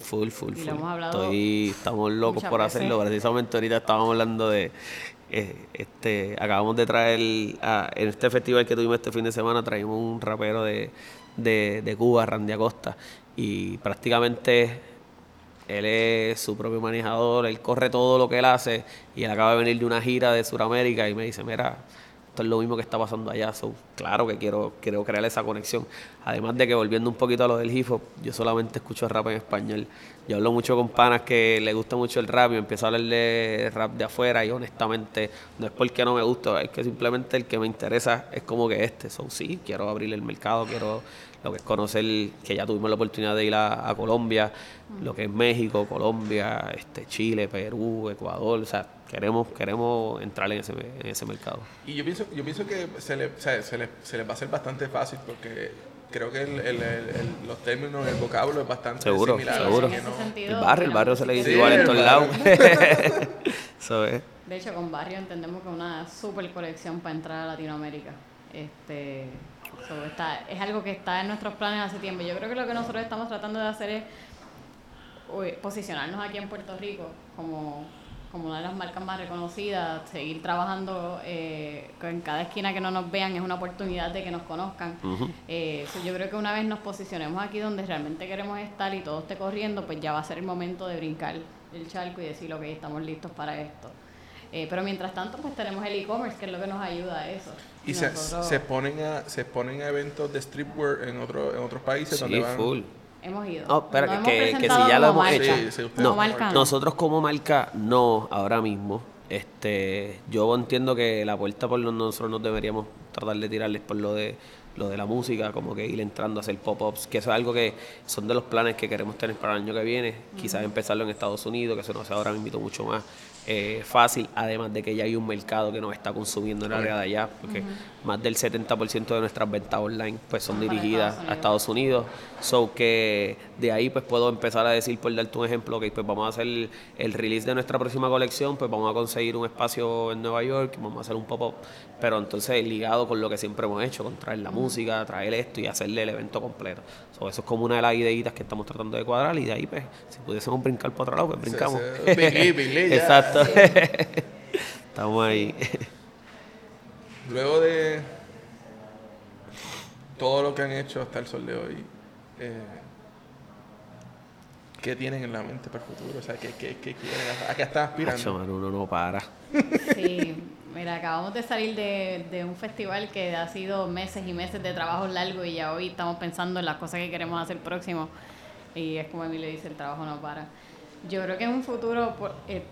full, full, full, Y lo full. hemos hablado Estoy- estamos locos por veces. hacerlo. Precisamente ahorita estábamos hablando de, eh, este, acabamos de traer, a- en este festival que tuvimos este fin de semana, traímos un rapero de, de, de Cuba, Randy Acosta, y prácticamente él es su propio manejador, él corre todo lo que él hace, y él acaba de venir de una gira de Sudamérica y me dice, mira, esto es lo mismo que está pasando allá. So, claro que quiero, quiero crear esa conexión. Además de que volviendo un poquito a lo del hip hop, yo solamente escucho rap en español. Yo hablo mucho con panas que le gusta mucho el rap y empiezo a hablar de rap de afuera y honestamente no es porque no me gusta, es que simplemente el que me interesa es como que este. So, sí, quiero abrir el mercado, quiero lo que es conocer, que ya tuvimos la oportunidad de ir a, Colombia, lo que es México, Colombia, este, Chile, Perú, Ecuador, o sea, queremos, queremos entrar en ese, en ese mercado. Y yo pienso, yo pienso que se, le, se, le, se les va a hacer bastante fácil porque creo que el, el, el, los términos, el vocablo es bastante seguro, similar. Seguro, El barrio, el barrio se le dice Sí, igual en todos lados. (laughs) De hecho, con Barrio entendemos que es una super colección para entrar a Latinoamérica. Este, so, está, es algo que está en nuestros planes hace tiempo. Yo creo que lo que nosotros estamos tratando de hacer es uy, posicionarnos aquí en Puerto Rico como, como una de las marcas más reconocidas, seguir trabajando eh, en cada esquina que no nos vean es una oportunidad de que nos conozcan. Eh, so, yo creo que una vez nos posicionemos aquí donde realmente queremos estar y todo esté corriendo, pues ya va a ser el momento de brincar el charco y decir, ok, estamos listos para esto. Eh, pero mientras tanto, pues tenemos el e-commerce, que es lo que nos ayuda a eso. Y se, Nosotros se ponen a se ponen a eventos de streetwear en otro, en otros países donde Sí, van full. Hemos ido. No, espera, Nos que- hemos que- si ya lo hemos marca. hecho. Sí, sí, ustedes No, Como marca, no. nosotros como marca no, ahora mismo. Este, yo entiendo que la puerta por donde nosotros nos deberíamos tratar de tirarles por lo de lo de la música, como que ir entrando a hacer pop-ups, que eso es algo que son de los planes que queremos tener para el año que viene, quizás empezarlo en Estados Unidos, que eso nos hace ahora mismo mucho más eh, fácil, además de que ya hay un mercado que nos está consumiendo en el área de allá, porque más del 70% de nuestras ventas online pues son dirigidas Estados a Estados Unidos, so que de ahí pues puedo empezar a decir, por darte un ejemplo, que pues vamos a hacer el, el release de nuestra próxima colección, pues vamos a conseguir un espacio en Nueva York, vamos a hacer un pop-up, pero entonces ligado con lo que siempre hemos hecho, con traer la música, traer esto y hacerle el evento completo. So, eso es como una de las ideitas que estamos tratando de cuadrar y de ahí pues si pudiésemos brincar para otro lado, pues brincamos. Big Big. (laughs) Exacto. (laughs) Estamos ahí. (laughs) Luego de todo lo que han hecho hasta el sol de hoy, eh, ¿qué tienen en la mente para el futuro? O sea, ¿qué, qué, qué quieren? ¿A qué están Hacho, aspirando? mano, uno no para. Sí, mira, acabamos de salir de, de un festival que ha sido meses y meses de trabajo largo y ya hoy estamos pensando en las cosas que queremos hacer próximo. Y es como Emilio dice, el trabajo no para. Yo creo que en un futuro por- eh,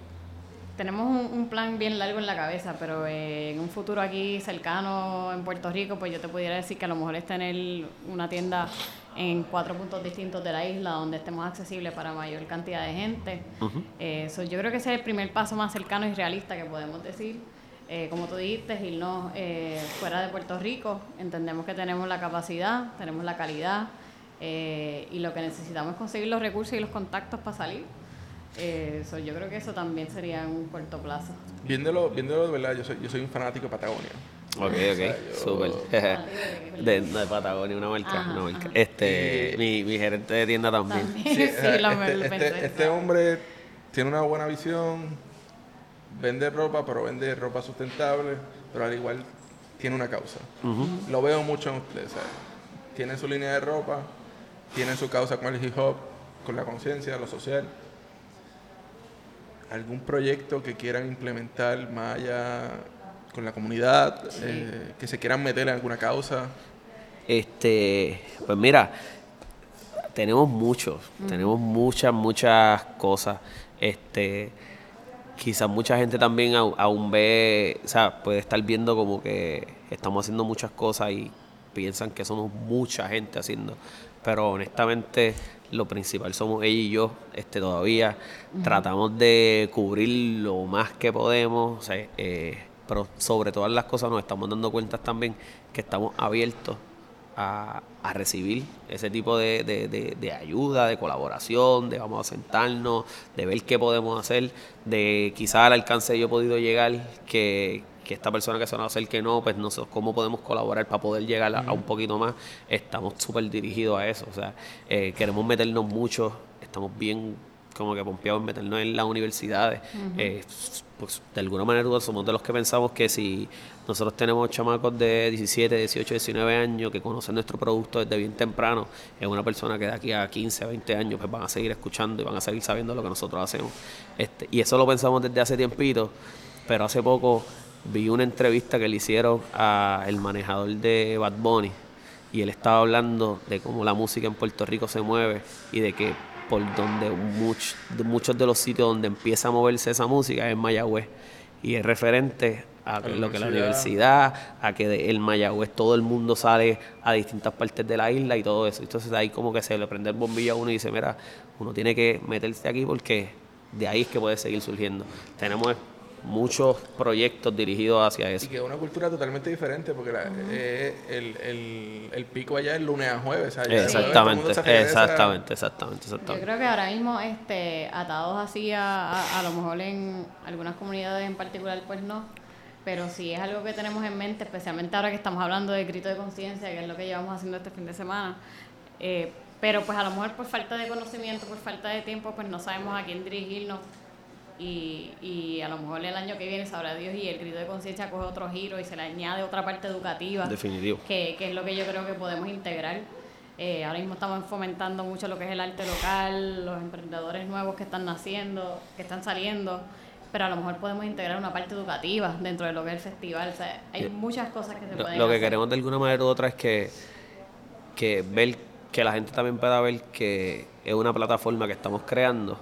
tenemos un, un plan bien largo en la cabeza, pero eh, en un futuro aquí cercano en Puerto Rico, pues yo te pudiera decir que a lo mejor es tener una tienda en cuatro puntos distintos de la isla donde estemos accesibles para mayor cantidad de gente. Eh, so, yo creo que ese es el primer paso más cercano y realista que podemos decir. Eh, como tú dijiste, irnos eh, fuera de Puerto Rico, entendemos que tenemos la capacidad, tenemos la calidad eh, y lo que necesitamos es conseguir los recursos y los contactos para salir. Eh, so, yo creo que eso también sería en un corto plazo. Viéndolo, viéndolo de verdad, yo soy, yo soy un fanático de Patagonia. Ok, sea, ok, yo- súper. (laughs) de, de Patagonia, una marca, Ajá, una marca. Este, mi, mi gerente de tienda también. También, Sí, (laughs) sí, eh, lo, este, este- este hombre tiene una buena visión, vende ropa, pero vende ropa sustentable, pero al igual tiene una causa. Lo veo mucho en ustedes. ¿sabes? Tienen su línea de ropa, tienen su causa con el hip hop, con la conciencia, lo social. ¿Algún proyecto que quieran implementar más allá con la comunidad, eh, que se quieran meter en alguna causa? Este, pues mira, tenemos muchos, tenemos muchas, muchas cosas. Este, quizás mucha gente también aún ve, o sea, puede estar viendo como que estamos haciendo muchas cosas y piensan que somos mucha gente haciendo. Pero honestamente, lo principal somos ella y yo, este, todavía. Tratamos de cubrir lo más que podemos, o sea, eh, pero sobre todas las cosas nos estamos dando cuenta también que estamos abiertos a, a recibir ese tipo de, de- de- de ayuda, de colaboración, de vamos a sentarnos, de ver qué podemos hacer, de quizás al alcance yo he podido llegar, que, que esta persona que se nos hacer que no, pues nosotros cómo podemos colaborar para poder llegar a, a un poquito más. Estamos súper dirigidos a eso, o sea, eh, queremos meternos mucho, estamos bien como que pompeados en meternos en las universidades. Eh, pues de alguna manera somos de los que pensamos que si nosotros tenemos chamacos de 17, 18, 19 años que conocen nuestro producto desde bien temprano, es una persona que de aquí a 15, 20 años pues van a seguir escuchando y van a seguir sabiendo lo que nosotros hacemos. Este, y eso lo pensamos desde hace tiempito, pero hace poco vi una entrevista que le hicieron al manejador de Bad Bunny y él estaba hablando de cómo la música en Puerto Rico se mueve y de que por donde much- de muchos de los sitios donde empieza a moverse esa música es en Mayagüez y es referente a la lo que la universidad. a que el Mayagüez todo el mundo sale a distintas partes de la isla y todo eso. Entonces ahí como que se le prende el bombillo a uno y dice, mira, uno tiene que meterse aquí porque de ahí es que puede seguir surgiendo. Tenemos muchos proyectos dirigidos hacia eso. Y que es una cultura totalmente diferente, porque la, eh, el, el, el, pico allá es lunes a jueves. exactamente, exactamente, exactamente, exactamente. Yo creo que ahora mismo, este, atados así a, a, lo mejor en algunas comunidades en particular, pues no. Pero sí es algo que tenemos en mente, especialmente ahora que estamos hablando de grito de conciencia, que es lo que llevamos haciendo este fin de semana. Eh, pero pues a lo mejor por falta de conocimiento, por falta de tiempo, pues no sabemos a quién dirigirnos y, y a lo mejor el año que viene sabrá Dios y el grito de conciencia coge otro giro y se le añade otra parte educativa. Definitivo. Que, que es lo que yo creo que podemos integrar. Eh, ahora mismo estamos fomentando mucho lo que es el arte local, los emprendedores nuevos que están naciendo, que están saliendo, pero a lo mejor podemos integrar una parte educativa dentro de lo que es el festival. O sea, hay muchas cosas que se pueden Lo que queremos de alguna manera u otra es que, que ver que la gente también pueda ver que es una plataforma que estamos creando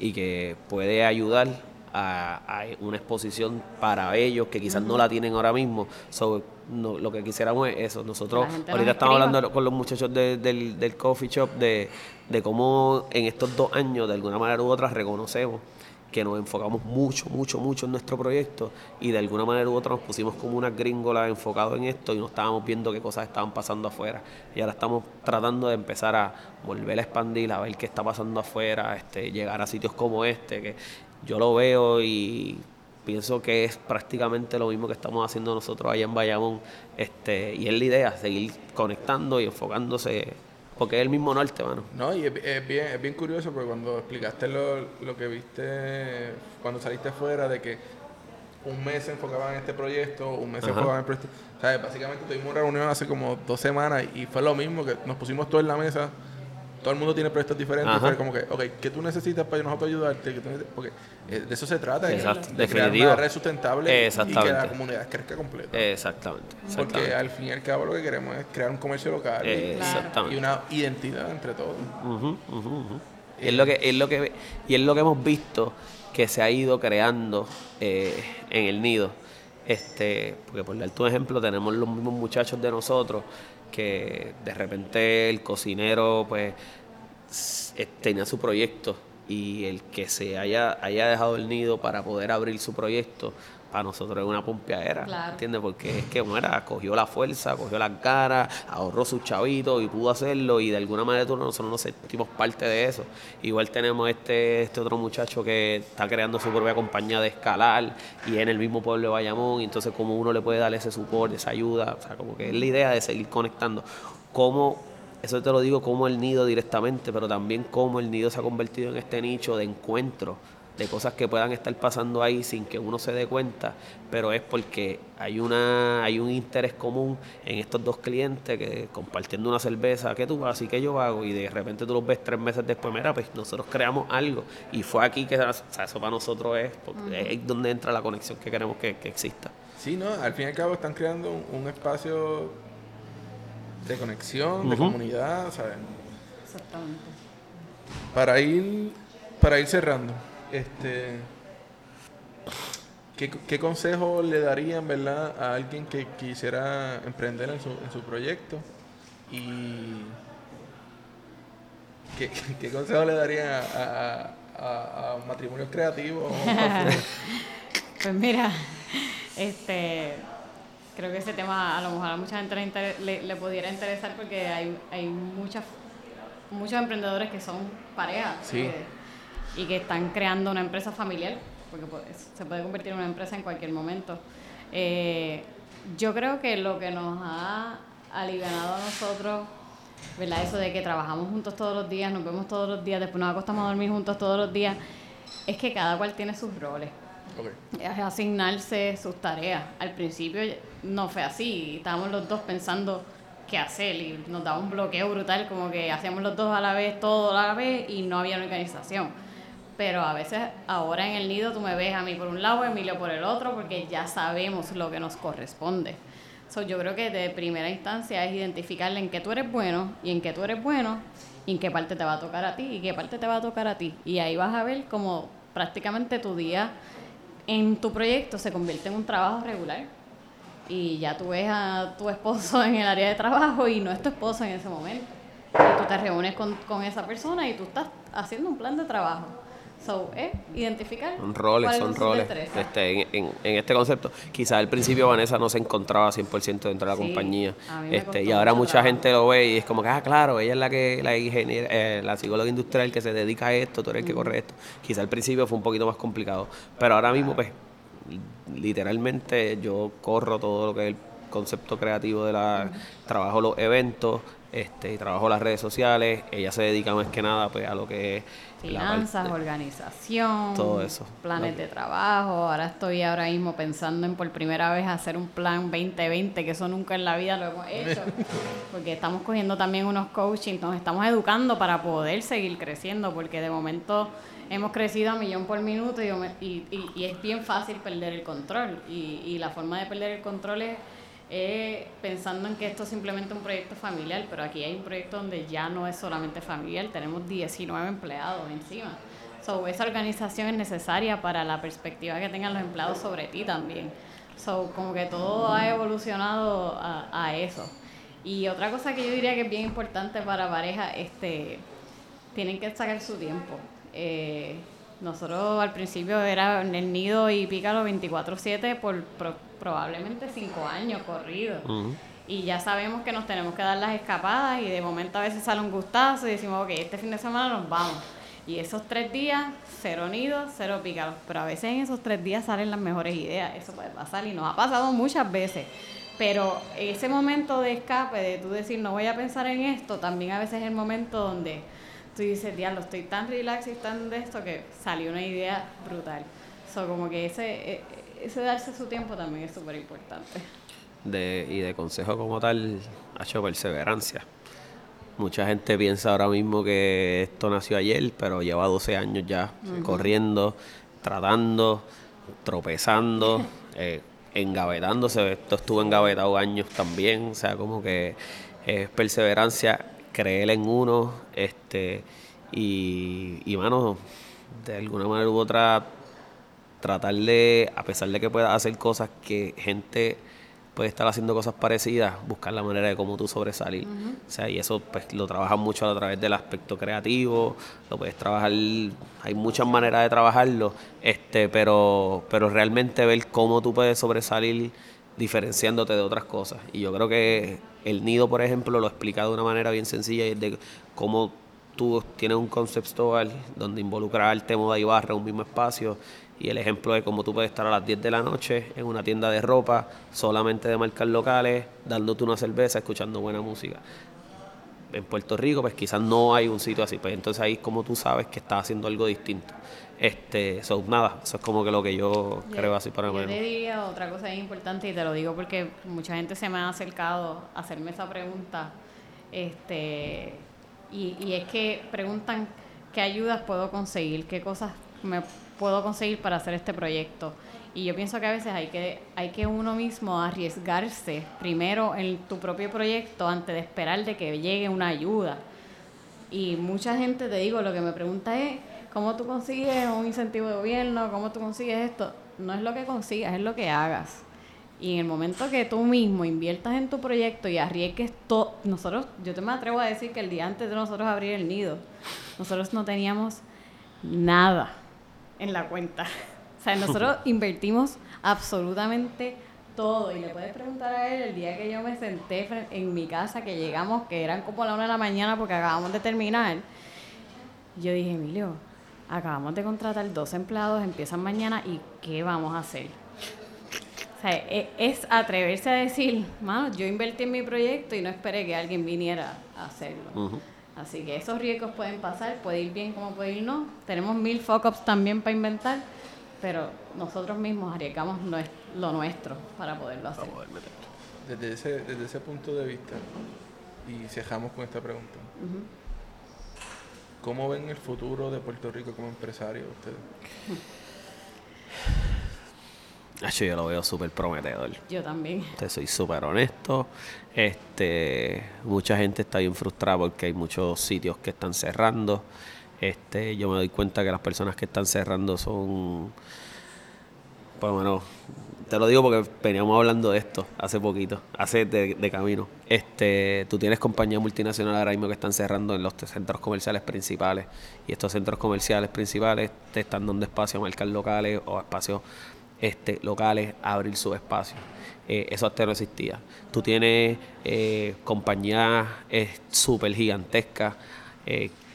y que puede ayudar a, una exposición para ellos que quizás no la tienen ahora mismo. lo que quisiéramos es eso. Nosotros ahorita estamos hablando con los muchachos del, del coffee shop de, de cómo en estos dos años, de alguna manera u otra, reconocemos que nos enfocamos mucho, mucho, mucho en nuestro proyecto y de alguna manera u otra nos pusimos como una gringola enfocados en esto y no estábamos viendo qué cosas estaban pasando afuera. Y ahora estamos tratando de empezar a volver a expandir, a ver qué está pasando afuera, este, llegar a sitios como este, que yo lo veo y pienso que es prácticamente lo mismo que estamos haciendo nosotros allá en Bayamón. Este, y es la idea, seguir conectando y enfocándose porque es el mismo norte, mano. No, y es, bien, es bien curioso porque cuando explicaste lo, lo que viste cuando saliste fuera de que un mes se enfocaban en este proyecto, un mes se enfocaban en el proyecto. O sea, básicamente tuvimos una reunión hace como dos semanas y fue lo mismo, que nos pusimos todos en la mesa todo el mundo tiene proyectos diferentes. Pero como que, ok, ¿qué tú necesitas para nosotros ayudarte? porque eh, de eso se trata. Exacto, de, crear una red sustentable y que la comunidad crezca completa. Exactamente, Porque al fin y al cabo lo que queremos es crear un comercio local y, una identidad entre todos. y, es lo que, es lo que, y es lo que hemos visto que se ha ido creando eh, en el nido. Este, porque por darte un ejemplo, tenemos los mismos muchachos de nosotros que de repente el cocinero pues tenía su proyecto y el que se haya, haya dejado el nido para poder abrir su proyecto para nosotros es una pompeadera, claro. ¿entiendes? Porque es que, bueno, cogió la fuerza, cogió la cara, ahorró sus chavitos y pudo hacerlo y de alguna manera nosotros nos sentimos parte de eso. Igual tenemos este, este otro muchacho que está creando su propia compañía de escalar y en el mismo pueblo de Bayamón, y entonces como uno le puede dar ese support, esa ayuda, o sea, como que es la idea de seguir conectando. Cómo eso te lo digo como el nido directamente, pero también cómo el nido se ha convertido en este nicho de encuentro de cosas que puedan estar pasando ahí sin que uno se dé cuenta, pero es porque hay una hay un interés común en estos dos clientes que compartiendo una cerveza, ¿qué tú haces y qué yo hago? Y de repente tú los ves tres meses después, mira, pues nosotros creamos algo y fue aquí que eso para nosotros es, porque es donde entra la conexión que queremos que, exista. Sí, ¿no? Al fin y al cabo están creando un, espacio de conexión, de comunidad, ¿sabes? Exactamente. Para ir, para ir cerrando, este, ¿qué, consejo le darían verdad, a alguien que quisiera emprender en su, en su proyecto? Y ¿qué, consejo le darían a, a, matrimonios creativos? (laughs) pues mira, este creo que ese tema a lo mejor a mucha gente le, le, pudiera interesar porque hay, hay muchas muchos emprendedores que son parejas. Sí y que están creando una empresa familiar, porque se puede convertir en una empresa en cualquier momento. Eh, yo creo que lo que nos ha aliviado a nosotros, ¿verdad? Eso de que trabajamos juntos todos los días, nos vemos todos los días, después nos acostamos a dormir juntos todos los días, es que cada cual tiene sus roles. Es asignarse sus tareas. Al principio no fue así, estábamos los dos pensando qué hacer y nos daba un bloqueo brutal, como que hacíamos los dos a la vez, todo a la vez y no había organización pero a veces ahora en el nido tú me ves a mí por un lado, Emilio por el otro, porque ya sabemos lo que nos corresponde. So, yo creo que de primera instancia es identificar en qué tú eres bueno y en qué tú eres bueno y en qué parte te va a tocar a ti y qué parte te va a tocar a ti. Y ahí vas a ver cómo prácticamente tu día en tu proyecto se convierte en un trabajo regular. Y ya tú ves a tu esposo en el área de trabajo y no es tu esposo en ese momento. Y tú te reúnes con, con esa persona y tú estás haciendo un plan de trabajo So, eh, identificar. Son roles, son roles. Este, en, en- en este concepto, quizás al principio Vanessa no se encontraba 100% dentro de la Sí, compañía. Este, y ahora mucha trabajo. gente lo ve y es como que, ah, claro, ella es la que la ingeniera, eh, la psicóloga industrial que se dedica a esto, tú eres el que corre esto. Quizás al principio fue un poquito más complicado, pero ahora mismo, pues, literalmente yo corro todo lo que es el concepto creativo de la trabajo los eventos este y trabajo las redes sociales ella se dedica más que nada pues a lo que es Finanzas, organización, Todo eso. planes de trabajo. Ahora estoy ahora mismo pensando en por primera vez hacer un plan 2020, que eso nunca en la vida lo hemos hecho, (laughs) porque estamos cogiendo también unos coaching, nos estamos educando para poder seguir creciendo, porque de momento hemos crecido a millón por minuto y, y- y- y es bien fácil perder el control. Y, y la forma de perder el control es eh, pensando en que esto es simplemente un proyecto familiar, pero aquí hay un proyecto donde ya no es solamente familiar, tenemos 19 empleados encima. So, esa organización es necesaria para la perspectiva que tengan los empleados sobre ti también. So, como que todo ha evolucionado a, a eso. Y otra cosa que yo diría que es bien importante para pareja, este, tienen que sacar su tiempo. Eh, nosotros al principio era en el nido y pícalo 24/7 por pro- probablemente 5 años corridos. Y ya sabemos que nos tenemos que dar las escapadas y de momento a veces sale un gustazo y decimos, ok, este fin de semana nos vamos. Y esos tres días, cero nidos, cero pícaros. Pero a veces en esos tres días salen las mejores ideas. Eso puede pasar y nos ha pasado muchas veces. Pero ese momento de escape, de tú decir, no voy a pensar en esto, también a veces es el momento donde tú dices, diablo, estoy tan relax y tan de esto que salió una idea brutal. So, como que ese, eh, ese darse su tiempo también es súper importante. de, y de consejo como tal, ha hecho perseverancia. Mucha gente piensa ahora mismo que esto nació ayer, pero lleva 12 años ya corriendo, tratando, tropezando, (laughs) eh, engavetándose. Esto estuvo engavetado años también, o sea, como que es perseverancia, creer en uno, este, y, y mano, de alguna manera u otra, tratar de, a pesar de que puedas hacer cosas que gente puede estar haciendo cosas parecidas, buscar la manera de cómo tú sobresalir. O sea, y eso pues lo trabajas mucho a través del aspecto creativo, lo puedes trabajar, hay muchas maneras de trabajarlo, este, pero, pero realmente ver cómo tú puedes sobresalir diferenciándote de otras cosas. Y yo creo que el nido, por ejemplo, lo explica de una manera bien sencilla y es de cómo tú tienes un conceptual donde involucra arte, moda y barra en un mismo espacio. Y el ejemplo es cómo tú puedes estar a las 10 de la noche en una tienda de ropa, solamente de marcas locales, dándote una cerveza, escuchando buena música. En Puerto Rico, pues quizás no hay un sitio así. Pues entonces ahí es como tú sabes que estás haciendo algo distinto. Este, so, nada, eso es como que lo que yo creo así para Yo mí. te diría otra cosa importante y te lo digo porque mucha gente se me ha acercado a hacerme esa pregunta. Este, y, y es que preguntan qué ayudas puedo conseguir, qué cosas me puedo conseguir para hacer este proyecto. Y yo pienso que a veces hay que, hay que uno mismo arriesgarse primero en tu propio proyecto antes de esperar de que llegue una ayuda. Y mucha gente, te digo, lo que me pregunta es, ¿cómo tú consigues un incentivo de gobierno? ¿Cómo tú consigues esto? No es lo que consigas, es lo que hagas. Y en el momento que tú mismo inviertas en tu proyecto y arriesgues todo, nosotros, yo te me atrevo a decir que el día antes de nosotros abrir el nido, nosotros no teníamos nada en la cuenta. O sea, nosotros (laughs) invertimos absolutamente todo. Y le puedes preguntar a él el día que yo me senté en mi casa, que llegamos, que eran como la una de la mañana porque acabamos de terminar. Yo dije, Emilio, acabamos de contratar dos empleados, empiezan mañana y ¿qué vamos a hacer? O sea, e- es atreverse a decir, mano, yo invertí en mi proyecto y no esperé que alguien viniera a hacerlo. Ujú. Así que esos riesgos pueden pasar, puede ir bien como puede ir no. Tenemos mil fuck-ups también para inventar, pero nosotros mismos arriesgamos lo nuestro para poderlo hacer. Desde ese, desde ese punto de vista, y cerramos con esta pregunta, ¿cómo ven el futuro de Puerto Rico como empresario ustedes? (laughs) Hacho, yo lo veo súper prometedor. Yo también. Te soy súper honesto. Este, mucha gente está bien frustrada porque hay muchos sitios que están cerrando. Este, yo me doy cuenta que las personas que están cerrando son, por lo menos, te lo digo porque veníamos hablando de esto hace poquito, hace de, camino. Este, tú tienes compañías multinacionales ahora mismo que están cerrando en los centros comerciales principales y estos centros comerciales principales te están dando espacio a marcas locales o espacios este, locales a abrir su espacio. Eh, eso antes no existía. Tú tienes eh, compañías eh, súper gigantescas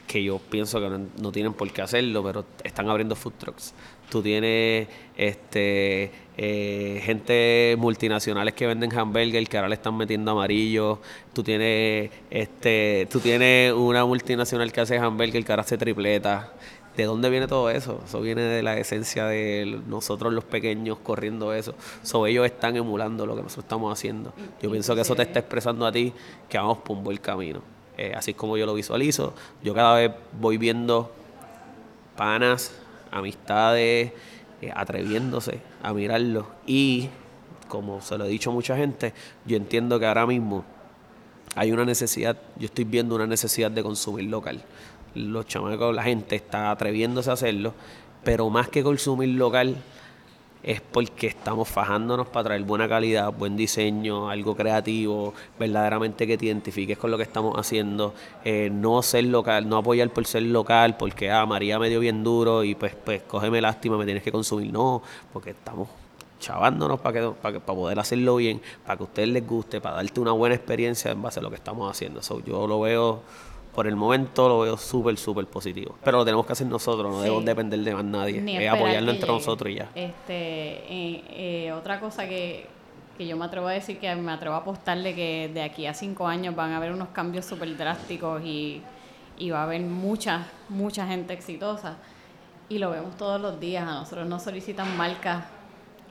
que yo pienso que no, tienen por qué hacerlo, pero están abriendo food trucks. Tú tienes este gente multinacionales que venden hamburger que ahora le están metiendo amarillo. Tú tienes este tú tienes una multinacional que hace hamburger que ahora hace tripleta. ¿De dónde viene todo eso? Eso viene de la esencia de nosotros los pequeños corriendo eso. So, ellos están emulando lo que nosotros estamos haciendo. Yo pienso que eso te está expresando a ti que vamos por un buen camino. Eh, así es como yo lo visualizo. Yo cada vez voy viendo panas, amistades, eh, atreviéndose a mirarlo. Y, como se lo he dicho a mucha gente, yo entiendo que ahora mismo hay una necesidad, yo estoy viendo una necesidad de consumir local. Los chamacos, la gente está atreviéndose a hacerlo, pero más que consumir local, es porque estamos fajándonos para traer buena calidad, buen diseño, algo creativo, verdaderamente que te identifiques con lo que estamos haciendo, eh, no ser local, no apoyar por ser local, porque ah, María me dio bien duro y pues, pues cógeme lástima, me tienes que consumir, no, porque estamos chavándonos para, que, para, poder hacerlo bien, para que a ustedes les guste, para darte una buena experiencia en base a lo que estamos haciendo. yo lo veo por el momento lo veo súper, súper positivo. Pero lo tenemos que hacer nosotros, no debemos depender de más nadie. es apoyarlo entre nosotros y ya. Este, eh, eh, otra cosa que, yo me atrevo a decir, que me atrevo a apostarle que de aquí a cinco años van a haber unos cambios súper drásticos y, y va a haber mucha, mucha gente exitosa. Y lo vemos todos los días. A nosotros nos solicitan marcas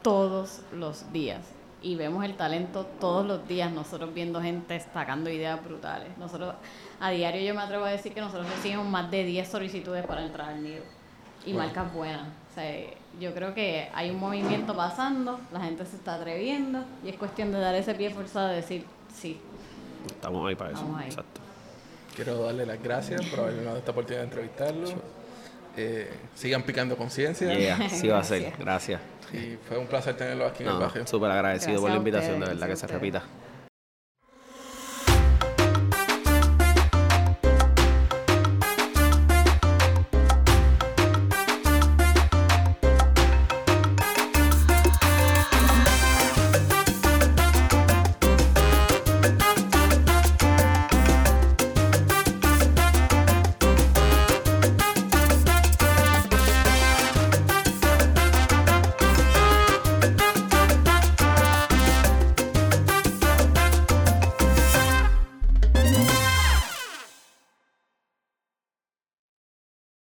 todos los días y vemos el talento todos los días, nosotros viendo gente sacando ideas brutales. Nosotros a diario yo me atrevo a decir que nosotros recibimos más de 10 solicitudes para entrar al nido y marcas buenas. O sea, yo creo que hay un movimiento pasando, la gente se está atreviendo y es cuestión de dar ese pie forzado de decir sí. Estamos ahí para eso. Exacto. Quiero darle las gracias por haberme dado esta oportunidad de entrevistarlo. Eh, sigan picando conciencia. sí va a ser. (laughs) Gracias. Y fue un placer tenerlo aquí en el barrio. Súper agradecido por la invitación, de verdad que se repita.